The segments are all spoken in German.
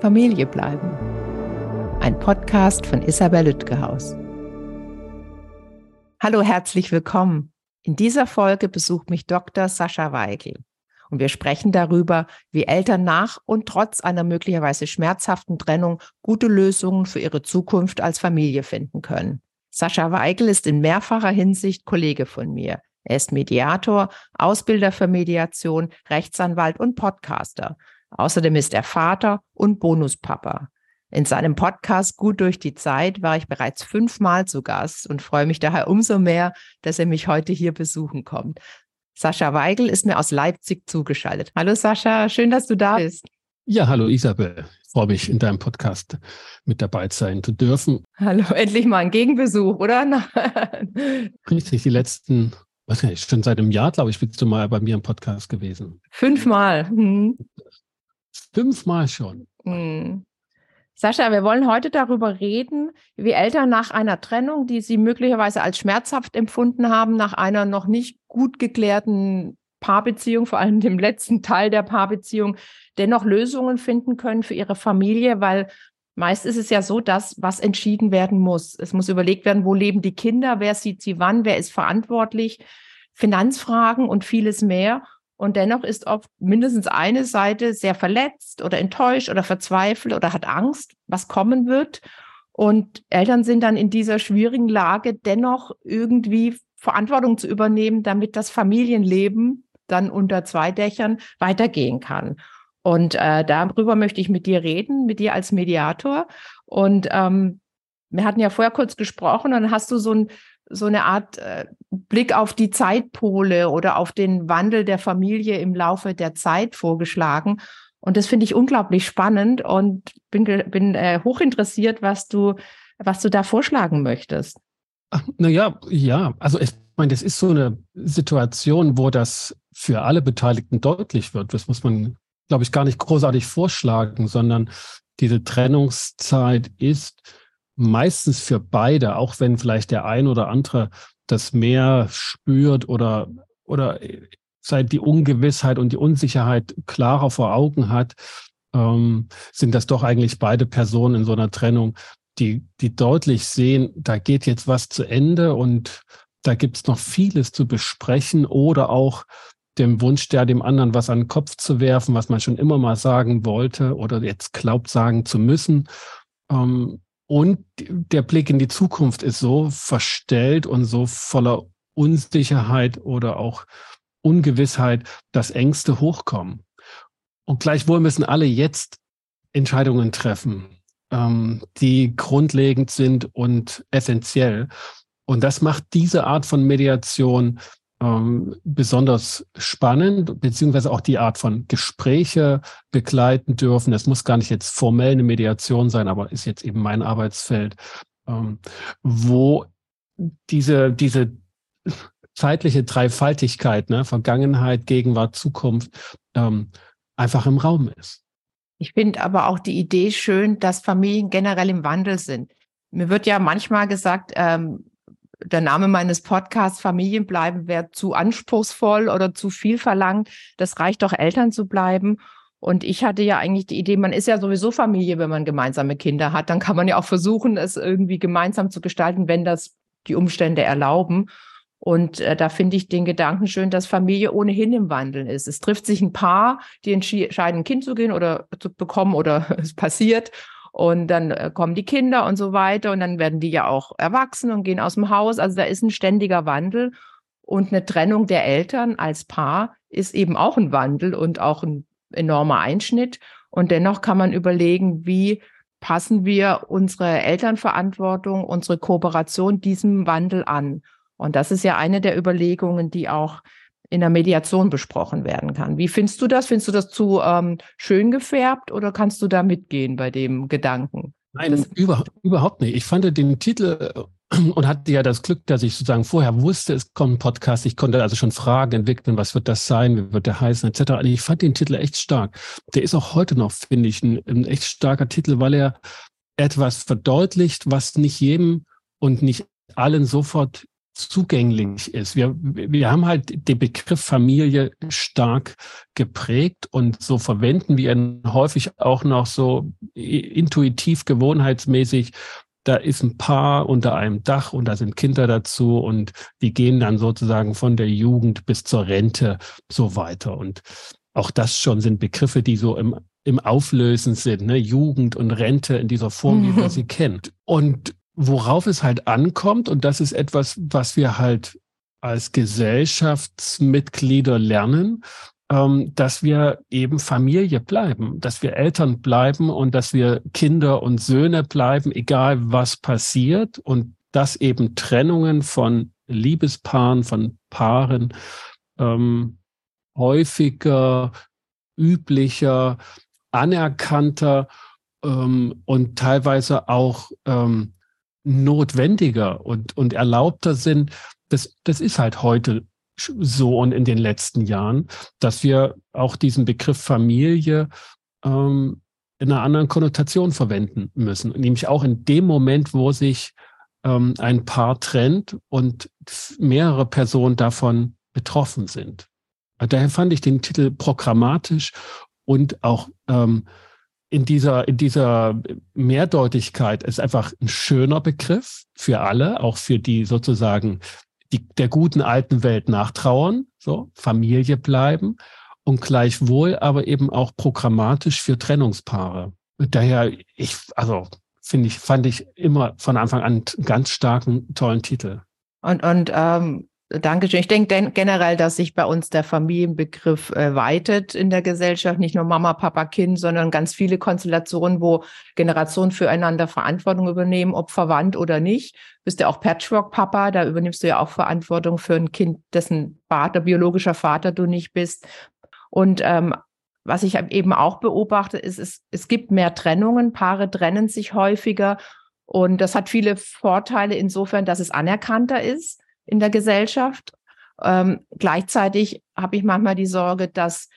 Familie bleiben. Ein Podcast von Isabel Lütgehaus. Hallo, herzlich willkommen. In dieser Folge besucht mich Dr. Sascha Weigel. Und wir sprechen darüber, wie Eltern nach und trotz einer möglicherweise schmerzhaften Trennung gute Lösungen für ihre Zukunft als Familie finden können. Sascha Weigel ist in mehrfacher Hinsicht Kollege von mir. Er ist Mediator, Ausbilder für Mediation, Rechtsanwalt und Podcaster. Außerdem ist er Vater und Bonuspapa. In seinem Podcast Gut durch die Zeit war ich bereits fünfmal zu Gast und freue mich daher umso mehr, dass er mich heute hier besuchen kommt. Sascha Weigel ist mir aus Leipzig zugeschaltet. Hallo Sascha, schön, dass du da bist. Ja, hallo Isabel. Ich freue mich, in deinem Podcast mit dabei sein zu dürfen. Hallo, endlich mal ein Gegenbesuch, oder? Richtig, die letzten, was nicht, schon seit einem Jahr, glaube ich, bist du mal bei mir im Podcast gewesen. Fünfmal. Hm. Fünfmal schon. Hm. Sascha, wir wollen heute darüber reden, wie Eltern nach einer Trennung, die sie möglicherweise als schmerzhaft empfunden haben, nach einer noch nicht gut geklärten Paarbeziehung, vor allem dem letzten Teil der Paarbeziehung, dennoch Lösungen finden können für ihre Familie, weil meist ist es ja so, dass was entschieden werden muss. Es muss überlegt werden, wo leben die Kinder, wer sieht sie wann, wer ist verantwortlich, Finanzfragen und vieles mehr. Und dennoch ist oft mindestens eine Seite sehr verletzt oder enttäuscht oder verzweifelt oder hat Angst, was kommen wird. Und Eltern sind dann in dieser schwierigen Lage, dennoch irgendwie Verantwortung zu übernehmen, damit das Familienleben dann unter zwei Dächern weitergehen kann. Und äh, darüber möchte ich mit dir reden, mit dir als Mediator. Und ähm, wir hatten ja vorher kurz gesprochen, und dann hast du so ein so eine Art äh, Blick auf die Zeitpole oder auf den Wandel der Familie im Laufe der Zeit vorgeschlagen. Und das finde ich unglaublich spannend und bin, bin äh, hochinteressiert, was du, was du da vorschlagen möchtest. Naja, ja, also ich meine, das ist so eine Situation, wo das für alle Beteiligten deutlich wird. Das muss man, glaube ich, gar nicht großartig vorschlagen, sondern diese Trennungszeit ist meistens für beide, auch wenn vielleicht der ein oder andere das mehr spürt oder, oder seit die Ungewissheit und die Unsicherheit klarer vor Augen hat, ähm, sind das doch eigentlich beide Personen in so einer Trennung, die, die deutlich sehen, da geht jetzt was zu Ende und da gibt es noch vieles zu besprechen oder auch dem Wunsch, der dem anderen was an den Kopf zu werfen, was man schon immer mal sagen wollte oder jetzt glaubt sagen zu müssen. Ähm, und der Blick in die Zukunft ist so verstellt und so voller Unsicherheit oder auch Ungewissheit, dass Ängste hochkommen. Und gleichwohl müssen alle jetzt Entscheidungen treffen, ähm, die grundlegend sind und essentiell. Und das macht diese Art von Mediation ähm, besonders spannend, beziehungsweise auch die Art von Gespräche begleiten dürfen. Es muss gar nicht jetzt formell eine Mediation sein, aber ist jetzt eben mein Arbeitsfeld, ähm, wo diese, diese zeitliche Dreifaltigkeit, ne, Vergangenheit, Gegenwart, Zukunft, ähm, einfach im Raum ist. Ich finde aber auch die Idee schön, dass Familien generell im Wandel sind. Mir wird ja manchmal gesagt, ähm, der Name meines Podcasts Familien bleiben wäre zu anspruchsvoll oder zu viel verlangt. Das reicht doch, Eltern zu bleiben. Und ich hatte ja eigentlich die Idee, man ist ja sowieso Familie, wenn man gemeinsame Kinder hat. Dann kann man ja auch versuchen, es irgendwie gemeinsam zu gestalten, wenn das die Umstände erlauben. Und äh, da finde ich den Gedanken schön, dass Familie ohnehin im Wandeln ist. Es trifft sich ein Paar, die entscheiden, ein Kind zu gehen oder zu bekommen oder es passiert. Und dann äh, kommen die Kinder und so weiter. Und dann werden die ja auch erwachsen und gehen aus dem Haus. Also da ist ein ständiger Wandel. Und eine Trennung der Eltern als Paar ist eben auch ein Wandel und auch ein enormer Einschnitt. Und dennoch kann man überlegen, wie passen wir unsere Elternverantwortung, unsere Kooperation diesem Wandel an. Und das ist ja eine der Überlegungen, die auch in der Mediation besprochen werden kann. Wie findest du das? Findest du das zu ähm, schön gefärbt oder kannst du da mitgehen bei dem Gedanken? Nein, über, überhaupt nicht. Ich fand den Titel äh, und hatte ja das Glück, dass ich sozusagen vorher wusste, es kommt ein Podcast. Ich konnte also schon Fragen entwickeln, was wird das sein, wie wird der heißen, etc. Und ich fand den Titel echt stark. Der ist auch heute noch, finde ich, ein, ein echt starker Titel, weil er etwas verdeutlicht, was nicht jedem und nicht allen sofort zugänglich ist. Wir, wir haben halt den Begriff Familie stark geprägt und so verwenden wir ihn häufig auch noch so intuitiv, gewohnheitsmäßig. Da ist ein Paar unter einem Dach und da sind Kinder dazu und die gehen dann sozusagen von der Jugend bis zur Rente so weiter. Und auch das schon sind Begriffe, die so im, im Auflösen sind, ne? Jugend und Rente in dieser Form, wie man sie kennt. Und worauf es halt ankommt, und das ist etwas, was wir halt als Gesellschaftsmitglieder lernen, ähm, dass wir eben Familie bleiben, dass wir Eltern bleiben und dass wir Kinder und Söhne bleiben, egal was passiert. Und dass eben Trennungen von Liebespaaren, von Paaren ähm, häufiger, üblicher, anerkannter ähm, und teilweise auch ähm, notwendiger und, und erlaubter sind, das, das ist halt heute so und in den letzten Jahren, dass wir auch diesen Begriff Familie ähm, in einer anderen Konnotation verwenden müssen. Nämlich auch in dem Moment, wo sich ähm, ein Paar trennt und mehrere Personen davon betroffen sind. Daher fand ich den Titel programmatisch und auch ähm, in dieser, in dieser Mehrdeutigkeit ist einfach ein schöner Begriff für alle, auch für die sozusagen die, der guten alten Welt nachtrauern, so Familie bleiben und gleichwohl aber eben auch programmatisch für Trennungspaare. Daher, ich, also finde ich, fand ich immer von Anfang an einen ganz starken, tollen Titel. Und, und ähm, Dankeschön. Ich denke generell, dass sich bei uns der Familienbegriff äh, weitet in der Gesellschaft. Nicht nur Mama, Papa, Kind, sondern ganz viele Konstellationen, wo Generationen füreinander Verantwortung übernehmen, ob verwandt oder nicht. Bist ja auch Patchwork-Papa, da übernimmst du ja auch Verantwortung für ein Kind, dessen Vater, biologischer Vater du nicht bist. Und ähm, was ich eben auch beobachte, ist, es, es gibt mehr Trennungen. Paare trennen sich häufiger. Und das hat viele Vorteile insofern, dass es anerkannter ist in der Gesellschaft. Ähm, gleichzeitig habe ich manchmal die Sorge, dass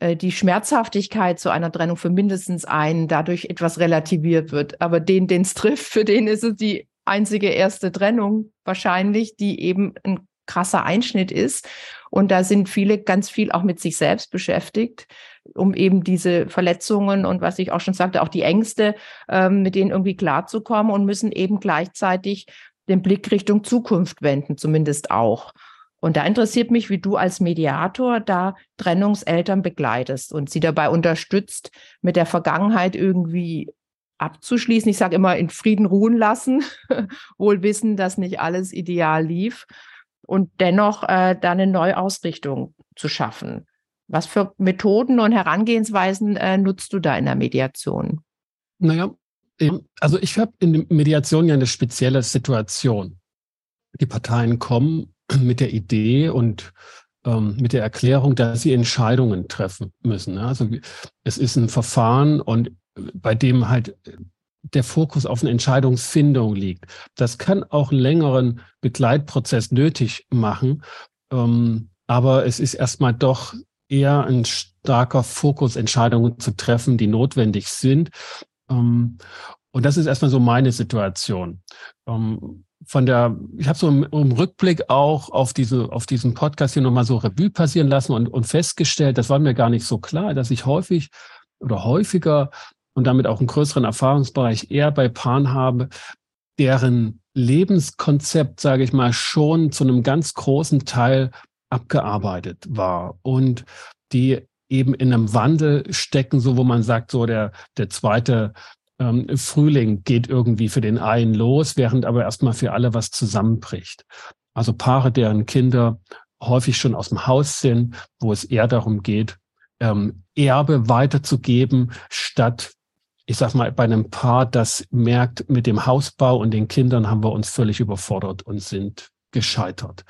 äh, die Schmerzhaftigkeit zu einer Trennung für mindestens einen dadurch etwas relativiert wird. Aber den, den es trifft, für den ist es die einzige erste Trennung wahrscheinlich, die eben ein krasser Einschnitt ist. Und da sind viele ganz viel auch mit sich selbst beschäftigt, um eben diese Verletzungen und was ich auch schon sagte, auch die Ängste, ähm, mit denen irgendwie klarzukommen und müssen eben gleichzeitig den Blick Richtung Zukunft wenden, zumindest auch. Und da interessiert mich, wie du als Mediator da Trennungseltern begleitest und sie dabei unterstützt, mit der Vergangenheit irgendwie abzuschließen. Ich sage immer, in Frieden ruhen lassen, wohl wissen, dass nicht alles ideal lief und dennoch äh, da eine Neuausrichtung zu schaffen. Was für Methoden und Herangehensweisen äh, nutzt du da in der Mediation? Naja, also ich habe in der Mediation ja eine spezielle Situation. Die Parteien kommen mit der Idee und ähm, mit der Erklärung, dass sie Entscheidungen treffen müssen. Also es ist ein Verfahren und bei dem halt der Fokus auf eine Entscheidungsfindung liegt. Das kann auch einen längeren Begleitprozess nötig machen, ähm, aber es ist erstmal doch eher ein starker Fokus, Entscheidungen zu treffen, die notwendig sind. Ähm, und das ist erstmal so meine Situation. Ähm, von der, ich habe so im, im, Rückblick auch auf diese, auf diesen Podcast hier nochmal so Revue passieren lassen und, und festgestellt, das war mir gar nicht so klar, dass ich häufig oder häufiger und damit auch einen größeren Erfahrungsbereich eher bei Paaren habe, deren Lebenskonzept, sage ich mal, schon zu einem ganz großen Teil abgearbeitet war und die eben in einem Wandel stecken, so wo man sagt, so der, der zweite ähm, Frühling geht irgendwie für den einen los, während aber erstmal für alle was zusammenbricht. Also Paare, deren Kinder häufig schon aus dem Haus sind, wo es eher darum geht, ähm, Erbe weiterzugeben, statt, ich sag mal, bei einem Paar, das merkt, mit dem Hausbau und den Kindern haben wir uns völlig überfordert und sind gescheitert.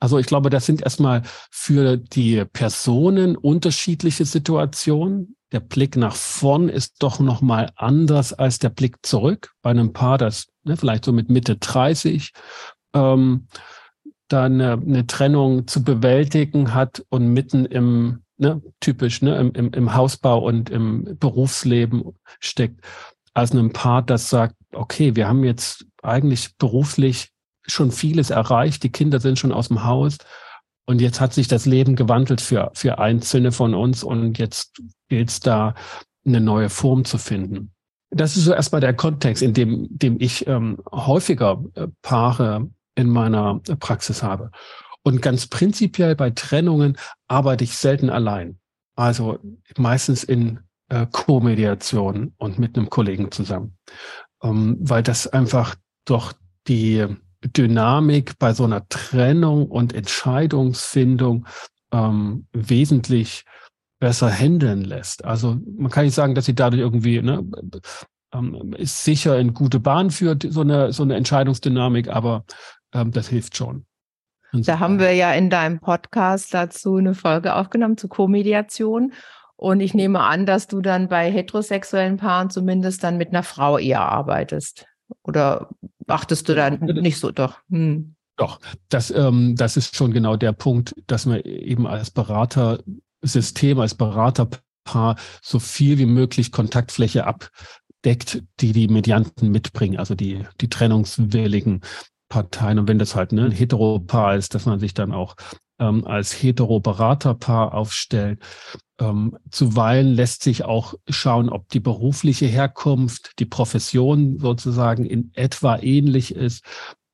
Also ich glaube, das sind erstmal für die Personen unterschiedliche Situationen. Der Blick nach vorn ist doch noch mal anders als der Blick zurück. Bei einem Paar, das ne, vielleicht so mit Mitte 30 ähm, dann eine, eine Trennung zu bewältigen hat und mitten im ne, typisch ne, im, im, im Hausbau und im Berufsleben steckt, als einem Paar, das sagt, okay, wir haben jetzt eigentlich beruflich schon vieles erreicht, die Kinder sind schon aus dem Haus und jetzt hat sich das Leben gewandelt für, für Einzelne von uns und jetzt gilt es da, eine neue Form zu finden. Das ist so erstmal der Kontext, in dem, dem ich ähm, häufiger äh, Paare in meiner Praxis habe. Und ganz prinzipiell bei Trennungen arbeite ich selten allein. Also meistens in äh, Co-Mediation und mit einem Kollegen zusammen. Ähm, weil das einfach doch die Dynamik bei so einer Trennung und Entscheidungsfindung ähm, wesentlich besser handeln lässt. Also man kann nicht sagen, dass sie dadurch irgendwie ne, ähm, ist sicher in gute Bahn führt, so eine, so eine Entscheidungsdynamik, aber ähm, das hilft schon. Da haben wir ja in deinem Podcast dazu eine Folge aufgenommen zu Co-Mediation. Und ich nehme an, dass du dann bei heterosexuellen Paaren zumindest dann mit einer Frau eher arbeitest. Oder achtest du dann nicht so? Doch. Hm. Doch, das, ähm, das ist schon genau der Punkt, dass man eben als Beratersystem, als Beraterpaar so viel wie möglich Kontaktfläche abdeckt, die die Medianten mitbringen, also die, die trennungswilligen Parteien. Und wenn das halt ne, ein Heteropaar ist, dass man sich dann auch ähm, als Hetero-Beraterpaar aufstellt. Ähm, zuweilen lässt sich auch schauen, ob die berufliche Herkunft, die Profession sozusagen in etwa ähnlich ist,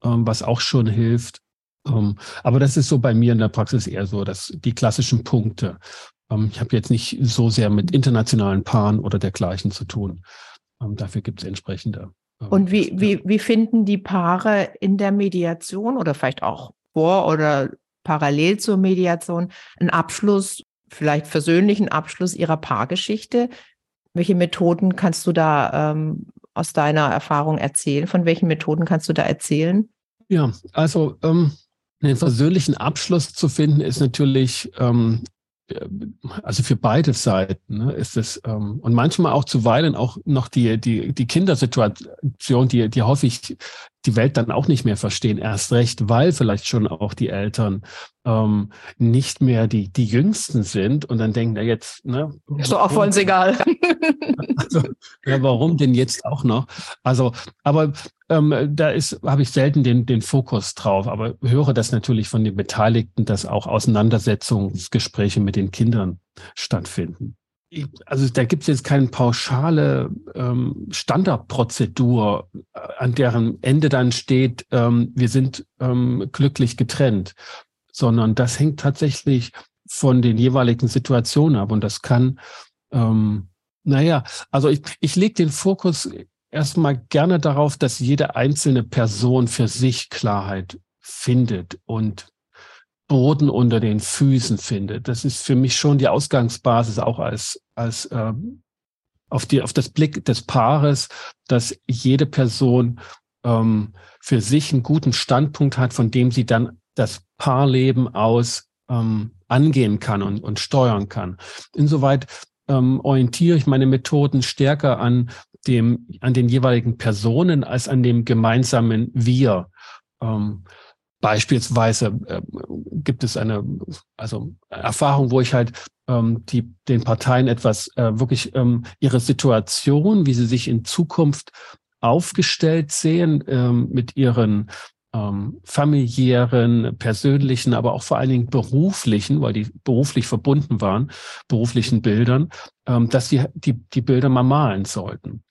ähm, was auch schon hilft. Ähm, aber das ist so bei mir in der Praxis eher so, dass die klassischen Punkte. Ähm, ich habe jetzt nicht so sehr mit internationalen Paaren oder dergleichen zu tun. Ähm, dafür gibt es entsprechende. Und wie, wie, wie finden die Paare in der Mediation oder vielleicht auch vor oder parallel zur Mediation einen Abschluss, vielleicht versöhnlichen Abschluss ihrer Paargeschichte. Welche Methoden kannst du da ähm, aus deiner Erfahrung erzählen? Von welchen Methoden kannst du da erzählen? Ja, also ähm, einen versöhnlichen Abschluss zu finden, ist natürlich ähm, äh, also für beide Seiten ne, ist es ähm, und manchmal auch zuweilen auch noch die die die Kindersituation, die die häufig die Welt dann auch nicht mehr verstehen, erst recht, weil vielleicht schon auch die Eltern ähm, nicht mehr die, die Jüngsten sind und dann denken, ja jetzt, ne? Ist doch auch voll egal. also, ja, warum denn jetzt auch noch? Also, aber ähm, da ist, habe ich selten den, den Fokus drauf, aber höre das natürlich von den Beteiligten, dass auch Auseinandersetzungsgespräche mit den Kindern stattfinden also da gibt es jetzt keine pauschale ähm, Standardprozedur, äh, an deren Ende dann steht, ähm, wir sind ähm, glücklich getrennt, sondern das hängt tatsächlich von den jeweiligen Situationen ab. Und das kann, ähm, naja, also ich, ich lege den Fokus erstmal gerne darauf, dass jede einzelne Person für sich Klarheit findet und Boden unter den Füßen findet. Das ist für mich schon die Ausgangsbasis auch als, als äh, auf, die, auf das Blick des Paares, dass jede Person ähm, für sich einen guten Standpunkt hat, von dem sie dann das Paarleben aus ähm, angehen kann und, und steuern kann. Insoweit ähm, orientiere ich meine Methoden stärker an dem, an den jeweiligen Personen als an dem gemeinsamen Wir. Ähm, Beispielsweise äh, gibt es eine also Erfahrung, wo ich halt ähm, die, den Parteien etwas äh, wirklich ähm, ihre Situation, wie sie sich in Zukunft aufgestellt sehen, ähm, mit ihren ähm, familiären, persönlichen, aber auch vor allen Dingen beruflichen, weil die beruflich verbunden waren, beruflichen Bildern, ähm, dass sie die, die Bilder mal malen sollten.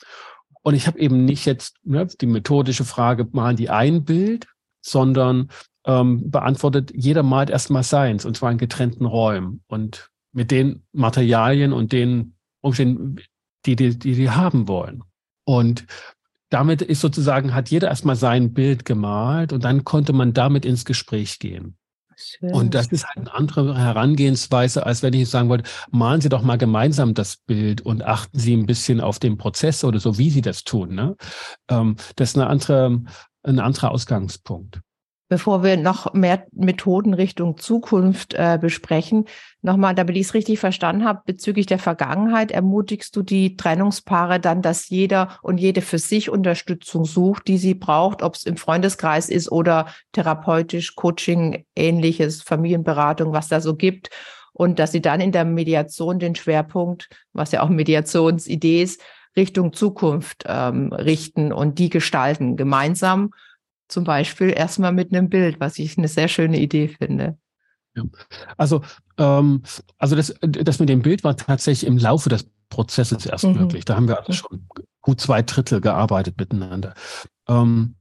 Und ich habe eben nicht jetzt ne, die methodische Frage, malen die ein Bild, sondern ähm, beantwortet, jeder malt erstmal seins, und zwar in getrennten Räumen und mit den Materialien und den Umständen, die die, die, die haben wollen. Und damit ist sozusagen, hat jeder erstmal sein Bild gemalt und dann konnte man damit ins Gespräch gehen. Schön. Und das ist halt eine andere Herangehensweise, als wenn ich sagen wollte, malen Sie doch mal gemeinsam das Bild und achten Sie ein bisschen auf den Prozess oder so, wie Sie das tun. Ne? Ähm, das ist eine andere, ein anderer Ausgangspunkt. Bevor wir noch mehr Methoden Richtung Zukunft äh, besprechen, nochmal, damit ich es richtig verstanden habe, bezüglich der Vergangenheit ermutigst du die Trennungspaare dann, dass jeder und jede für sich Unterstützung sucht, die sie braucht, ob es im Freundeskreis ist oder therapeutisch, Coaching, ähnliches, Familienberatung, was da so gibt. Und dass sie dann in der Mediation den Schwerpunkt, was ja auch Mediationsidee ist, Richtung Zukunft ähm, richten und die gestalten, gemeinsam zum Beispiel erstmal mit einem Bild, was ich eine sehr schöne Idee finde. Ja. Also, ähm, also das, das mit dem Bild war tatsächlich im Laufe des Prozesses erst mhm. möglich. Da haben wir also schon gut zwei Drittel gearbeitet miteinander. Ähm,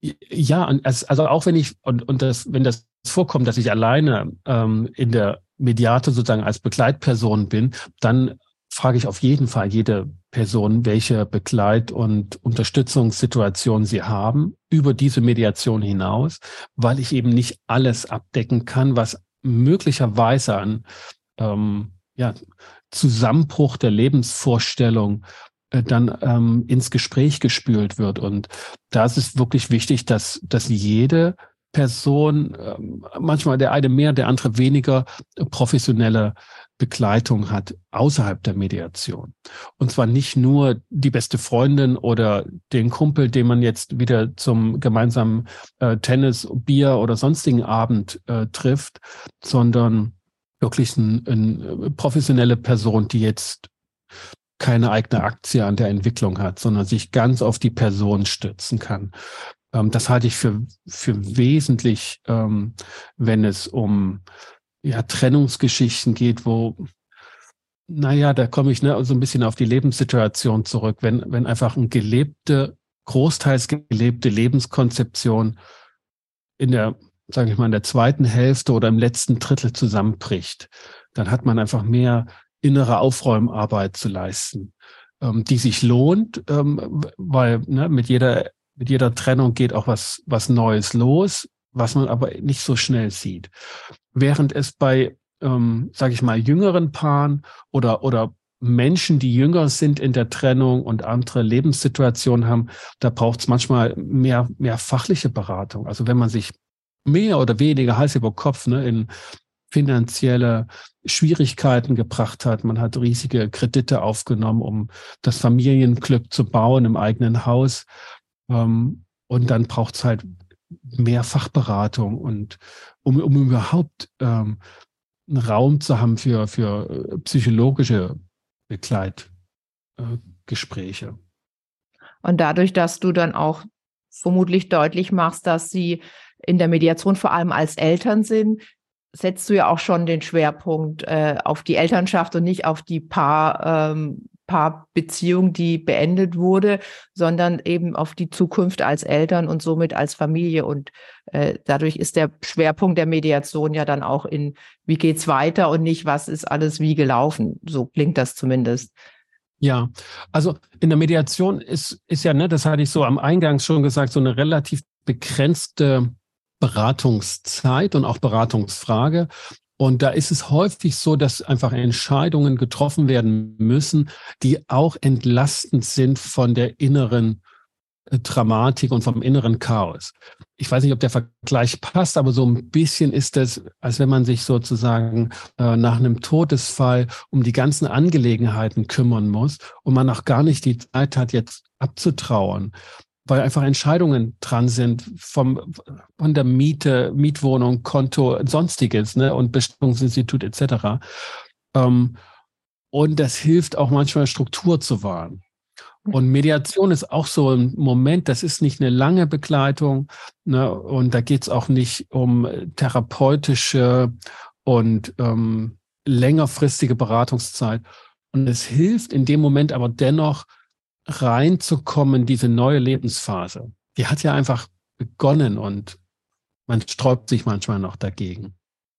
ja, also auch wenn ich, und, und das, wenn das vorkommt, dass ich alleine ähm, in der Mediate sozusagen als Begleitperson bin, dann frage ich auf jeden Fall jede Person, welche Begleit- und Unterstützungssituation sie haben über diese Mediation hinaus, weil ich eben nicht alles abdecken kann, was möglicherweise an ähm, ja, Zusammenbruch der Lebensvorstellung äh, dann ähm, ins Gespräch gespült wird. Und da ist es wirklich wichtig, dass, dass jede Person, äh, manchmal der eine mehr, der andere weniger professionelle Begleitung hat außerhalb der Mediation. Und zwar nicht nur die beste Freundin oder den Kumpel, den man jetzt wieder zum gemeinsamen äh, Tennis, Bier oder sonstigen Abend äh, trifft, sondern wirklich eine ein professionelle Person, die jetzt keine eigene Aktie an der Entwicklung hat, sondern sich ganz auf die Person stützen kann. Ähm, das halte ich für, für wesentlich, ähm, wenn es um ja, Trennungsgeschichten geht, wo, naja, da komme ich ne, so ein bisschen auf die Lebenssituation zurück, wenn, wenn einfach ein gelebte, großteils gelebte Lebenskonzeption in der, sage ich mal, in der zweiten Hälfte oder im letzten Drittel zusammenbricht, dann hat man einfach mehr innere Aufräumarbeit zu leisten, ähm, die sich lohnt, ähm, weil ne, mit jeder mit jeder Trennung geht auch was was Neues los, was man aber nicht so schnell sieht. Während es bei, ähm, sage ich mal, jüngeren Paaren oder oder Menschen, die jünger sind in der Trennung und andere Lebenssituationen haben, da braucht es manchmal mehr, mehr fachliche Beratung. Also wenn man sich mehr oder weniger Hals über Kopf ne, in finanzielle Schwierigkeiten gebracht hat. Man hat riesige Kredite aufgenommen, um das Familienglück zu bauen im eigenen Haus. Ähm, und dann braucht es halt mehr Fachberatung und um, um überhaupt ähm, einen Raum zu haben für, für äh, psychologische Begleitgespräche. Äh, und dadurch, dass du dann auch vermutlich deutlich machst, dass sie in der Mediation vor allem als Eltern sind, setzt du ja auch schon den Schwerpunkt äh, auf die Elternschaft und nicht auf die Paar, ähm, Paarbeziehung, die beendet wurde, sondern eben auf die Zukunft als Eltern und somit als Familie. Und äh, dadurch ist der Schwerpunkt der Mediation ja dann auch in, wie geht's weiter und nicht, was ist alles wie gelaufen. So klingt das zumindest. Ja, also in der Mediation ist, ist ja, ne, das hatte ich so am Eingang schon gesagt, so eine relativ begrenzte Beratungszeit und auch Beratungsfrage. Und da ist es häufig so, dass einfach Entscheidungen getroffen werden müssen, die auch entlastend sind von der inneren äh, Dramatik und vom inneren Chaos. Ich weiß nicht, ob der Vergleich passt, aber so ein bisschen ist es, als wenn man sich sozusagen äh, nach einem Todesfall um die ganzen Angelegenheiten kümmern muss und man auch gar nicht die Zeit hat, jetzt abzutrauern weil einfach Entscheidungen dran sind vom, von der Miete, Mietwohnung, Konto, sonstiges, ne, und Bestimmungsinstitut etc. Ähm, und das hilft auch manchmal Struktur zu wahren. Und Mediation ist auch so ein Moment, das ist nicht eine lange Begleitung, ne, und da geht es auch nicht um therapeutische und ähm, längerfristige Beratungszeit. Und es hilft in dem Moment aber dennoch, reinzukommen, diese neue Lebensphase, die hat ja einfach begonnen und man sträubt sich manchmal noch dagegen.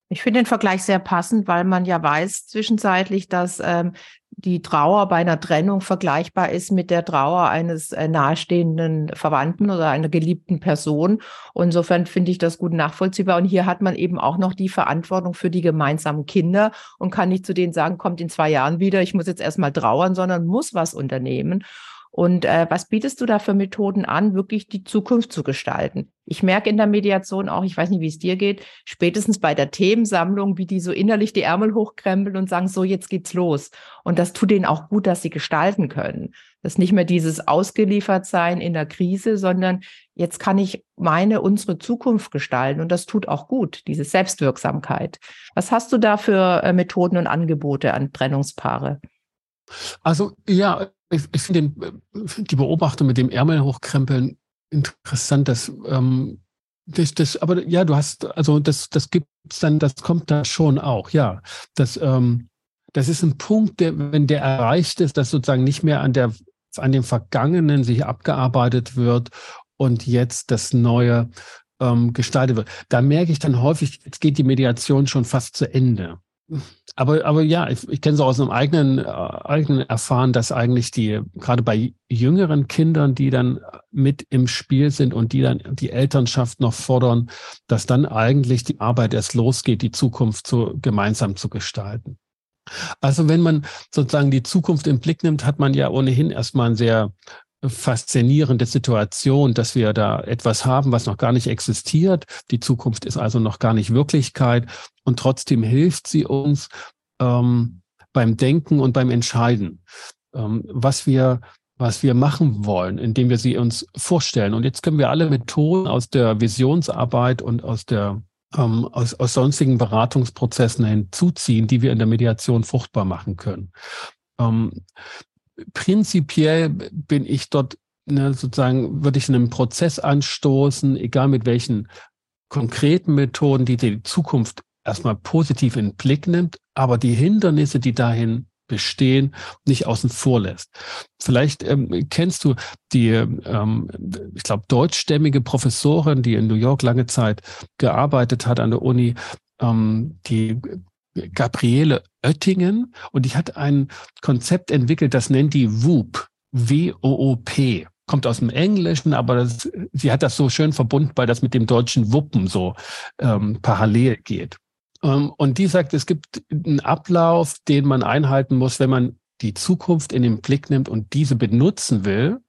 Ich finde den Vergleich sehr passend, weil man ja weiß zwischenzeitlich, dass ähm, die Trauer bei einer Trennung vergleichbar ist mit der Trauer eines äh, nahestehenden Verwandten oder einer geliebten Person. Und insofern finde ich das gut nachvollziehbar. Und hier hat man eben auch noch die Verantwortung für die gemeinsamen Kinder und kann nicht zu denen sagen, kommt in zwei Jahren wieder, ich muss jetzt erstmal trauern, sondern muss was unternehmen. Und äh, was bietest du da für Methoden an, wirklich die Zukunft zu gestalten? Ich merke in der Mediation auch, ich weiß nicht, wie es dir geht, spätestens bei der Themensammlung, wie die so innerlich die Ärmel hochkrempeln und sagen, so, jetzt geht's los. Und das tut denen auch gut, dass sie gestalten können. Das ist nicht mehr dieses Ausgeliefertsein in der Krise, sondern jetzt kann ich meine, unsere Zukunft gestalten. Und das tut auch gut, diese Selbstwirksamkeit. Was hast du da für äh, Methoden und Angebote an Trennungspaare? Also ja, ich, ich finde die Beobachtung mit dem Ärmel hochkrempeln interessant, dass ähm, das, das, aber ja, du hast, also das, das gibt's dann, das kommt da schon auch, ja. Das, ähm, das ist ein Punkt, der, wenn der erreicht ist, dass sozusagen nicht mehr an der, an dem Vergangenen sich abgearbeitet wird und jetzt das Neue ähm, gestaltet wird. Da merke ich dann häufig, jetzt geht die Mediation schon fast zu Ende. Aber, aber ja, ich, ich kenne so aus einem eigenen, äh, eigenen Erfahren, dass eigentlich die, gerade bei jüngeren Kindern, die dann mit im Spiel sind und die dann die Elternschaft noch fordern, dass dann eigentlich die Arbeit erst losgeht, die Zukunft zu, gemeinsam zu gestalten. Also wenn man sozusagen die Zukunft im Blick nimmt, hat man ja ohnehin erstmal ein sehr faszinierende Situation, dass wir da etwas haben, was noch gar nicht existiert. Die Zukunft ist also noch gar nicht Wirklichkeit und trotzdem hilft sie uns ähm, beim Denken und beim Entscheiden, ähm, was wir was wir machen wollen, indem wir sie uns vorstellen. Und jetzt können wir alle Methoden aus der Visionsarbeit und aus der ähm, aus, aus sonstigen Beratungsprozessen hinzuziehen, die wir in der Mediation fruchtbar machen können. Ähm, prinzipiell bin ich dort ne, sozusagen, würde ich einen Prozess anstoßen, egal mit welchen konkreten Methoden, die die Zukunft erstmal positiv in den Blick nimmt, aber die Hindernisse, die dahin bestehen, nicht außen vor lässt. Vielleicht ähm, kennst du die, ähm, ich glaube, deutschstämmige Professorin, die in New York lange Zeit gearbeitet hat an der Uni, ähm, die Gabriele Oettingen und die hat ein Konzept entwickelt, das nennt die WOOP, W-O-O-P. Kommt aus dem Englischen, aber das, sie hat das so schön verbunden, weil das mit dem deutschen Wuppen so ähm, parallel geht. Ähm, und die sagt, es gibt einen Ablauf, den man einhalten muss, wenn man die Zukunft in den Blick nimmt und diese benutzen will,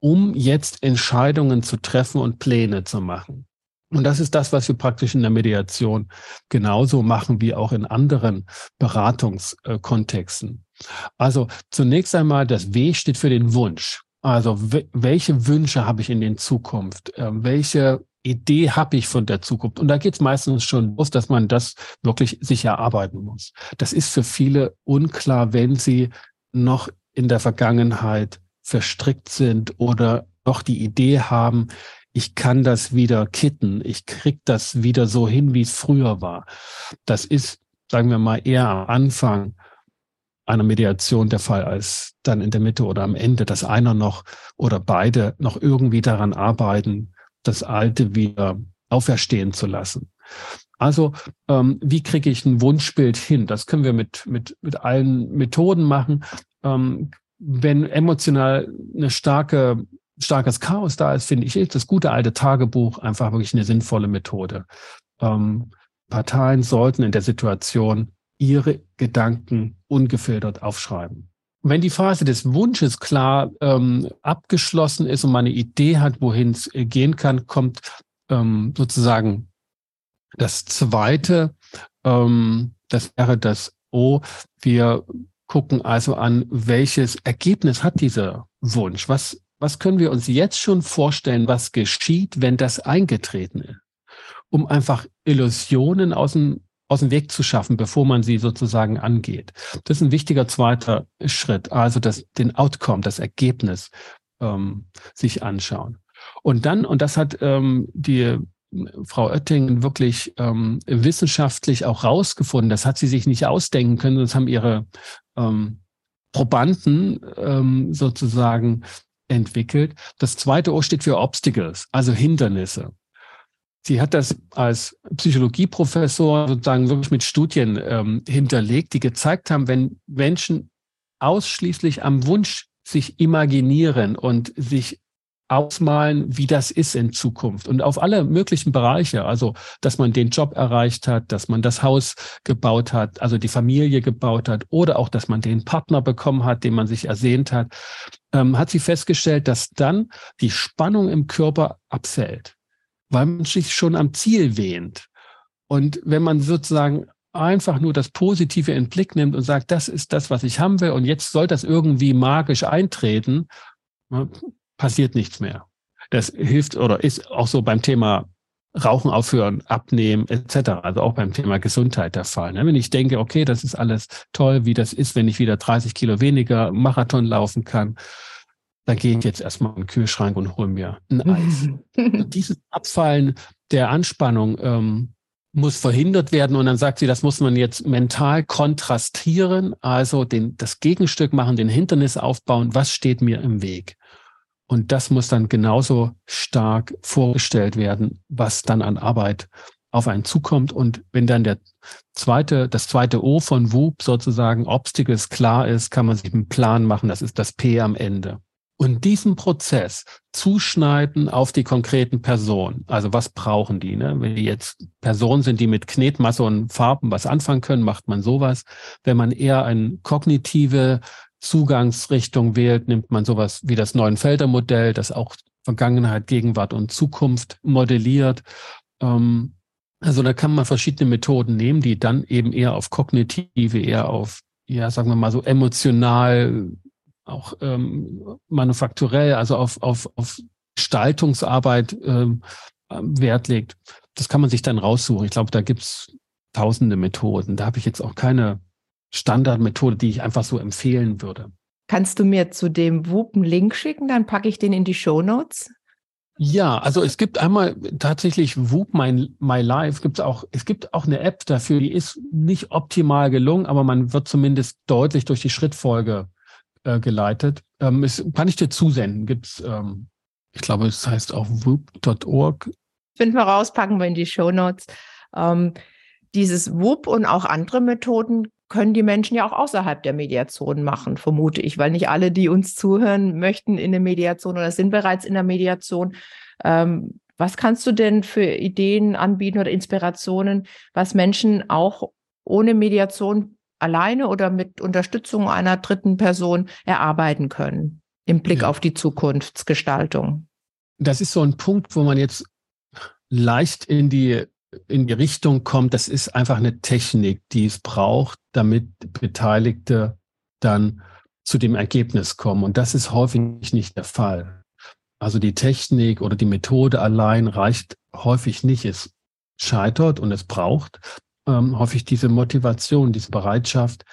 um jetzt Entscheidungen zu treffen und Pläne zu machen. Und das ist das, was wir praktisch in der Mediation genauso machen wie auch in anderen Beratungskontexten. Also zunächst einmal, das W steht für den Wunsch. Also welche Wünsche habe ich in den Zukunft? Ähm, welche Idee habe ich von der Zukunft? Und da geht es meistens schon los, dass man das wirklich sich erarbeiten muss. Das ist für viele unklar, wenn sie noch in der Vergangenheit verstrickt sind oder noch die Idee haben, ich kann das wieder kitten, ich krieg das wieder so hin, wie es früher war. Das ist, sagen wir mal, eher am Anfang einer Mediation der Fall als dann in der Mitte oder am Ende, dass einer noch oder beide noch irgendwie daran arbeiten, das Alte wieder auferstehen zu lassen. Also, ähm, wie kriege ich ein Wunschbild hin? Das können wir mit, mit, mit allen Methoden machen. Ähm, wenn emotional eine starke starkes Chaos da ist, finde ich, ist das gute alte Tagebuch einfach wirklich eine sinnvolle Methode. Ähm, Parteien sollten in der Situation ihre Gedanken ungefiltert aufschreiben. Wenn die Phase des Wunsches klar ähm, abgeschlossen ist und man eine Idee hat, wohin es äh, gehen kann, kommt ähm, sozusagen das Zweite, ähm, das wäre das O. Wir gucken also an, welches Ergebnis hat dieser Wunsch? Was was können wir uns jetzt schon vorstellen, was geschieht, wenn das eingetreten ist? Um einfach Illusionen aus dem, aus dem Weg zu schaffen, bevor man sie sozusagen angeht. Das ist ein wichtiger zweiter Schritt, also das, den Outcome, das Ergebnis ähm, sich anschauen. Und dann, und das hat ähm, die Frau Oettingen wirklich ähm, wissenschaftlich auch rausgefunden, das hat sie sich nicht ausdenken können, das haben ihre ähm, Probanden ähm, sozusagen entwickelt. Das zweite O steht für Obstacles, also Hindernisse. Sie hat das als Psychologieprofessor sozusagen wirklich mit Studien ähm, hinterlegt, die gezeigt haben, wenn Menschen ausschließlich am Wunsch sich imaginieren und sich ausmalen, wie das ist in Zukunft und auf alle möglichen Bereiche. Also, dass man den Job erreicht hat, dass man das Haus gebaut hat, also die Familie gebaut hat oder auch, dass man den Partner bekommen hat, den man sich ersehnt hat, ähm, hat sie festgestellt, dass dann die Spannung im Körper abfällt, weil man sich schon am Ziel wähnt. Und wenn man sozusagen einfach nur das Positive in den Blick nimmt und sagt, das ist das, was ich haben will und jetzt soll das irgendwie magisch eintreten, passiert nichts mehr. Das hilft oder ist auch so beim Thema Rauchen aufhören, abnehmen etc. Also auch beim Thema Gesundheit der Fall. Ne? Wenn ich denke, okay, das ist alles toll, wie das ist, wenn ich wieder 30 Kilo weniger Marathon laufen kann, dann gehe ich jetzt erstmal in den Kühlschrank und hole mir ein Eis. dieses Abfallen der Anspannung ähm, muss verhindert werden. Und dann sagt sie, das muss man jetzt mental kontrastieren, also den, das Gegenstück machen, den Hindernis aufbauen. Was steht mir im Weg? Und das muss dann genauso stark vorgestellt werden, was dann an Arbeit auf einen zukommt. Und wenn dann der zweite, das zweite O von WUP sozusagen Obstacles klar ist, kann man sich einen Plan machen. Das ist das P am Ende. Und diesen Prozess zuschneiden auf die konkreten Personen. Also was brauchen die? Ne? Wenn die jetzt Personen sind, die mit Knetmasse und Farben was anfangen können, macht man sowas. Wenn man eher eine kognitive Zugangsrichtung wählt, nimmt man sowas wie das Neuenfelder Modell, das auch Vergangenheit, Gegenwart und Zukunft modelliert. Ähm, also da kann man verschiedene Methoden nehmen, die dann eben eher auf kognitive, eher auf, ja, sagen wir mal so emotional, auch ähm, manufakturell, also auf, auf, auf Gestaltungsarbeit ähm, Wert legt. Das kann man sich dann raussuchen. Ich glaube, da gibt's tausende Methoden. Da habe ich jetzt auch keine Standardmethode, die ich einfach so empfehlen würde. Kannst du mir zu dem WUP einen Link schicken? Dann packe ich den in die Show Notes. Ja, also es gibt einmal tatsächlich Whoop My, My Life, gibt's auch, es gibt auch eine App dafür, die ist nicht optimal gelungen, aber man wird zumindest deutlich durch die Schrittfolge äh, geleitet. Ähm, es, kann ich dir zusenden, gibt's, ähm, ich glaube, es heißt auch whoop.org. Finden wir raus, packen wir in die Show Notes. Ähm, dieses Whoop und auch andere Methoden können die Menschen ja auch außerhalb der Mediation machen, vermute ich, weil nicht alle, die uns zuhören, möchten in der Mediation oder sind bereits in der Mediation. Ähm, was kannst du denn für Ideen anbieten oder Inspirationen, was Menschen auch ohne Mediation alleine oder mit Unterstützung einer dritten Person erarbeiten können im Blick ja. auf die Zukunftsgestaltung? Das ist so ein Punkt, wo man jetzt leicht in die in die Richtung kommt, das ist einfach eine Technik, die es braucht, damit Beteiligte dann zu dem Ergebnis kommen. Und das ist häufig nicht der Fall. Also die Technik oder die Methode allein reicht häufig nicht. Es scheitert und es braucht ähm, häufig diese Motivation, diese Bereitschaft.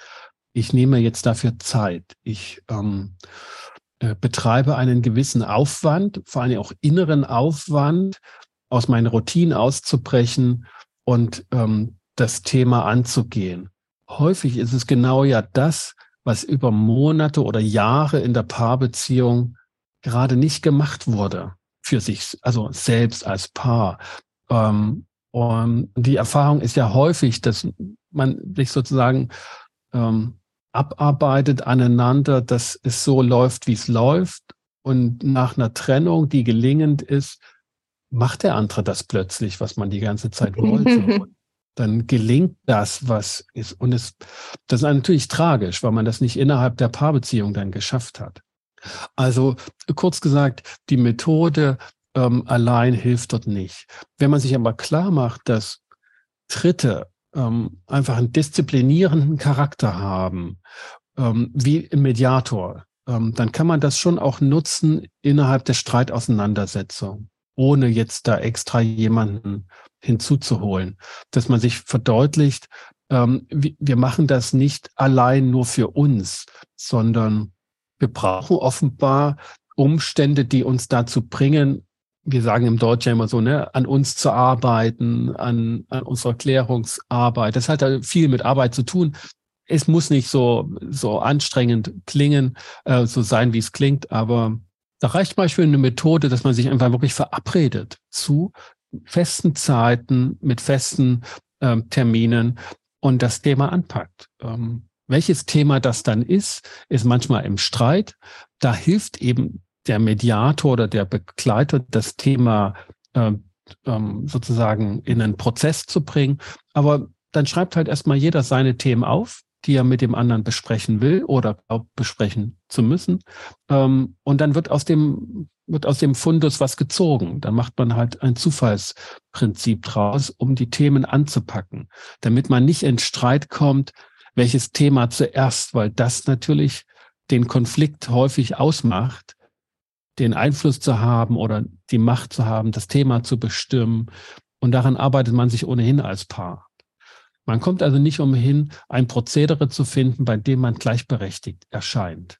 Ich nehme jetzt dafür Zeit. Ich ähm, äh, betreibe einen gewissen Aufwand, vor allem auch inneren Aufwand, aus meinen Routinen auszubrechen und ähm, das Thema anzugehen. Häufig ist es genau ja das, was über Monate oder Jahre in der Paarbeziehung gerade nicht gemacht wurde für sich, also selbst als Paar. Ähm, und die Erfahrung ist ja häufig, dass man sich sozusagen ähm, abarbeitet aneinander, dass es so läuft, wie es läuft. Und nach einer Trennung, die gelingend ist, macht der andere das plötzlich, was man die ganze Zeit wollte. dann gelingt das, was ist. Und es, das ist natürlich tragisch, weil man das nicht innerhalb der Paarbeziehung dann geschafft hat. Also kurz gesagt, die Methode ähm, allein hilft dort nicht. Wenn man sich aber klar macht, dass Dritte ähm, einfach einen disziplinierenden Charakter haben, ähm, wie im Mediator, ähm, dann kann man das schon auch nutzen innerhalb der Streitauseinandersetzung ohne jetzt da extra jemanden hinzuzuholen. Dass man sich verdeutlicht, ähm, wir machen das nicht allein nur für uns, sondern wir brauchen offenbar Umstände, die uns dazu bringen, wir sagen im Deutsch ja immer so, ne, an uns zu arbeiten, an, an unserer Klärungsarbeit. Das hat ja viel mit Arbeit zu tun. Es muss nicht so, so anstrengend klingen, äh, so sein, wie es klingt, aber da reicht manchmal eine Methode, dass man sich einfach wirklich verabredet zu festen Zeiten, mit festen ähm, Terminen und das Thema anpackt. Ähm, welches Thema das dann ist, ist manchmal im Streit. Da hilft eben der Mediator oder der Begleiter, das Thema ähm, ähm, sozusagen in einen Prozess zu bringen. Aber dann schreibt halt erstmal jeder seine Themen auf die er mit dem anderen besprechen will oder glaubt besprechen zu müssen. Ähm, und dann wird aus dem wird aus dem Fundus was gezogen. Dann macht man halt ein Zufallsprinzip draus, um die Themen anzupacken, damit man nicht in Streit kommt, welches Thema zuerst, weil das natürlich den Konflikt häufig ausmacht, den Einfluss zu haben oder die Macht zu haben, das Thema zu bestimmen. Und daran arbeitet man sich ohnehin als Paar. Man kommt also nicht umhin, ein Prozedere zu finden, bei dem man gleichberechtigt erscheint.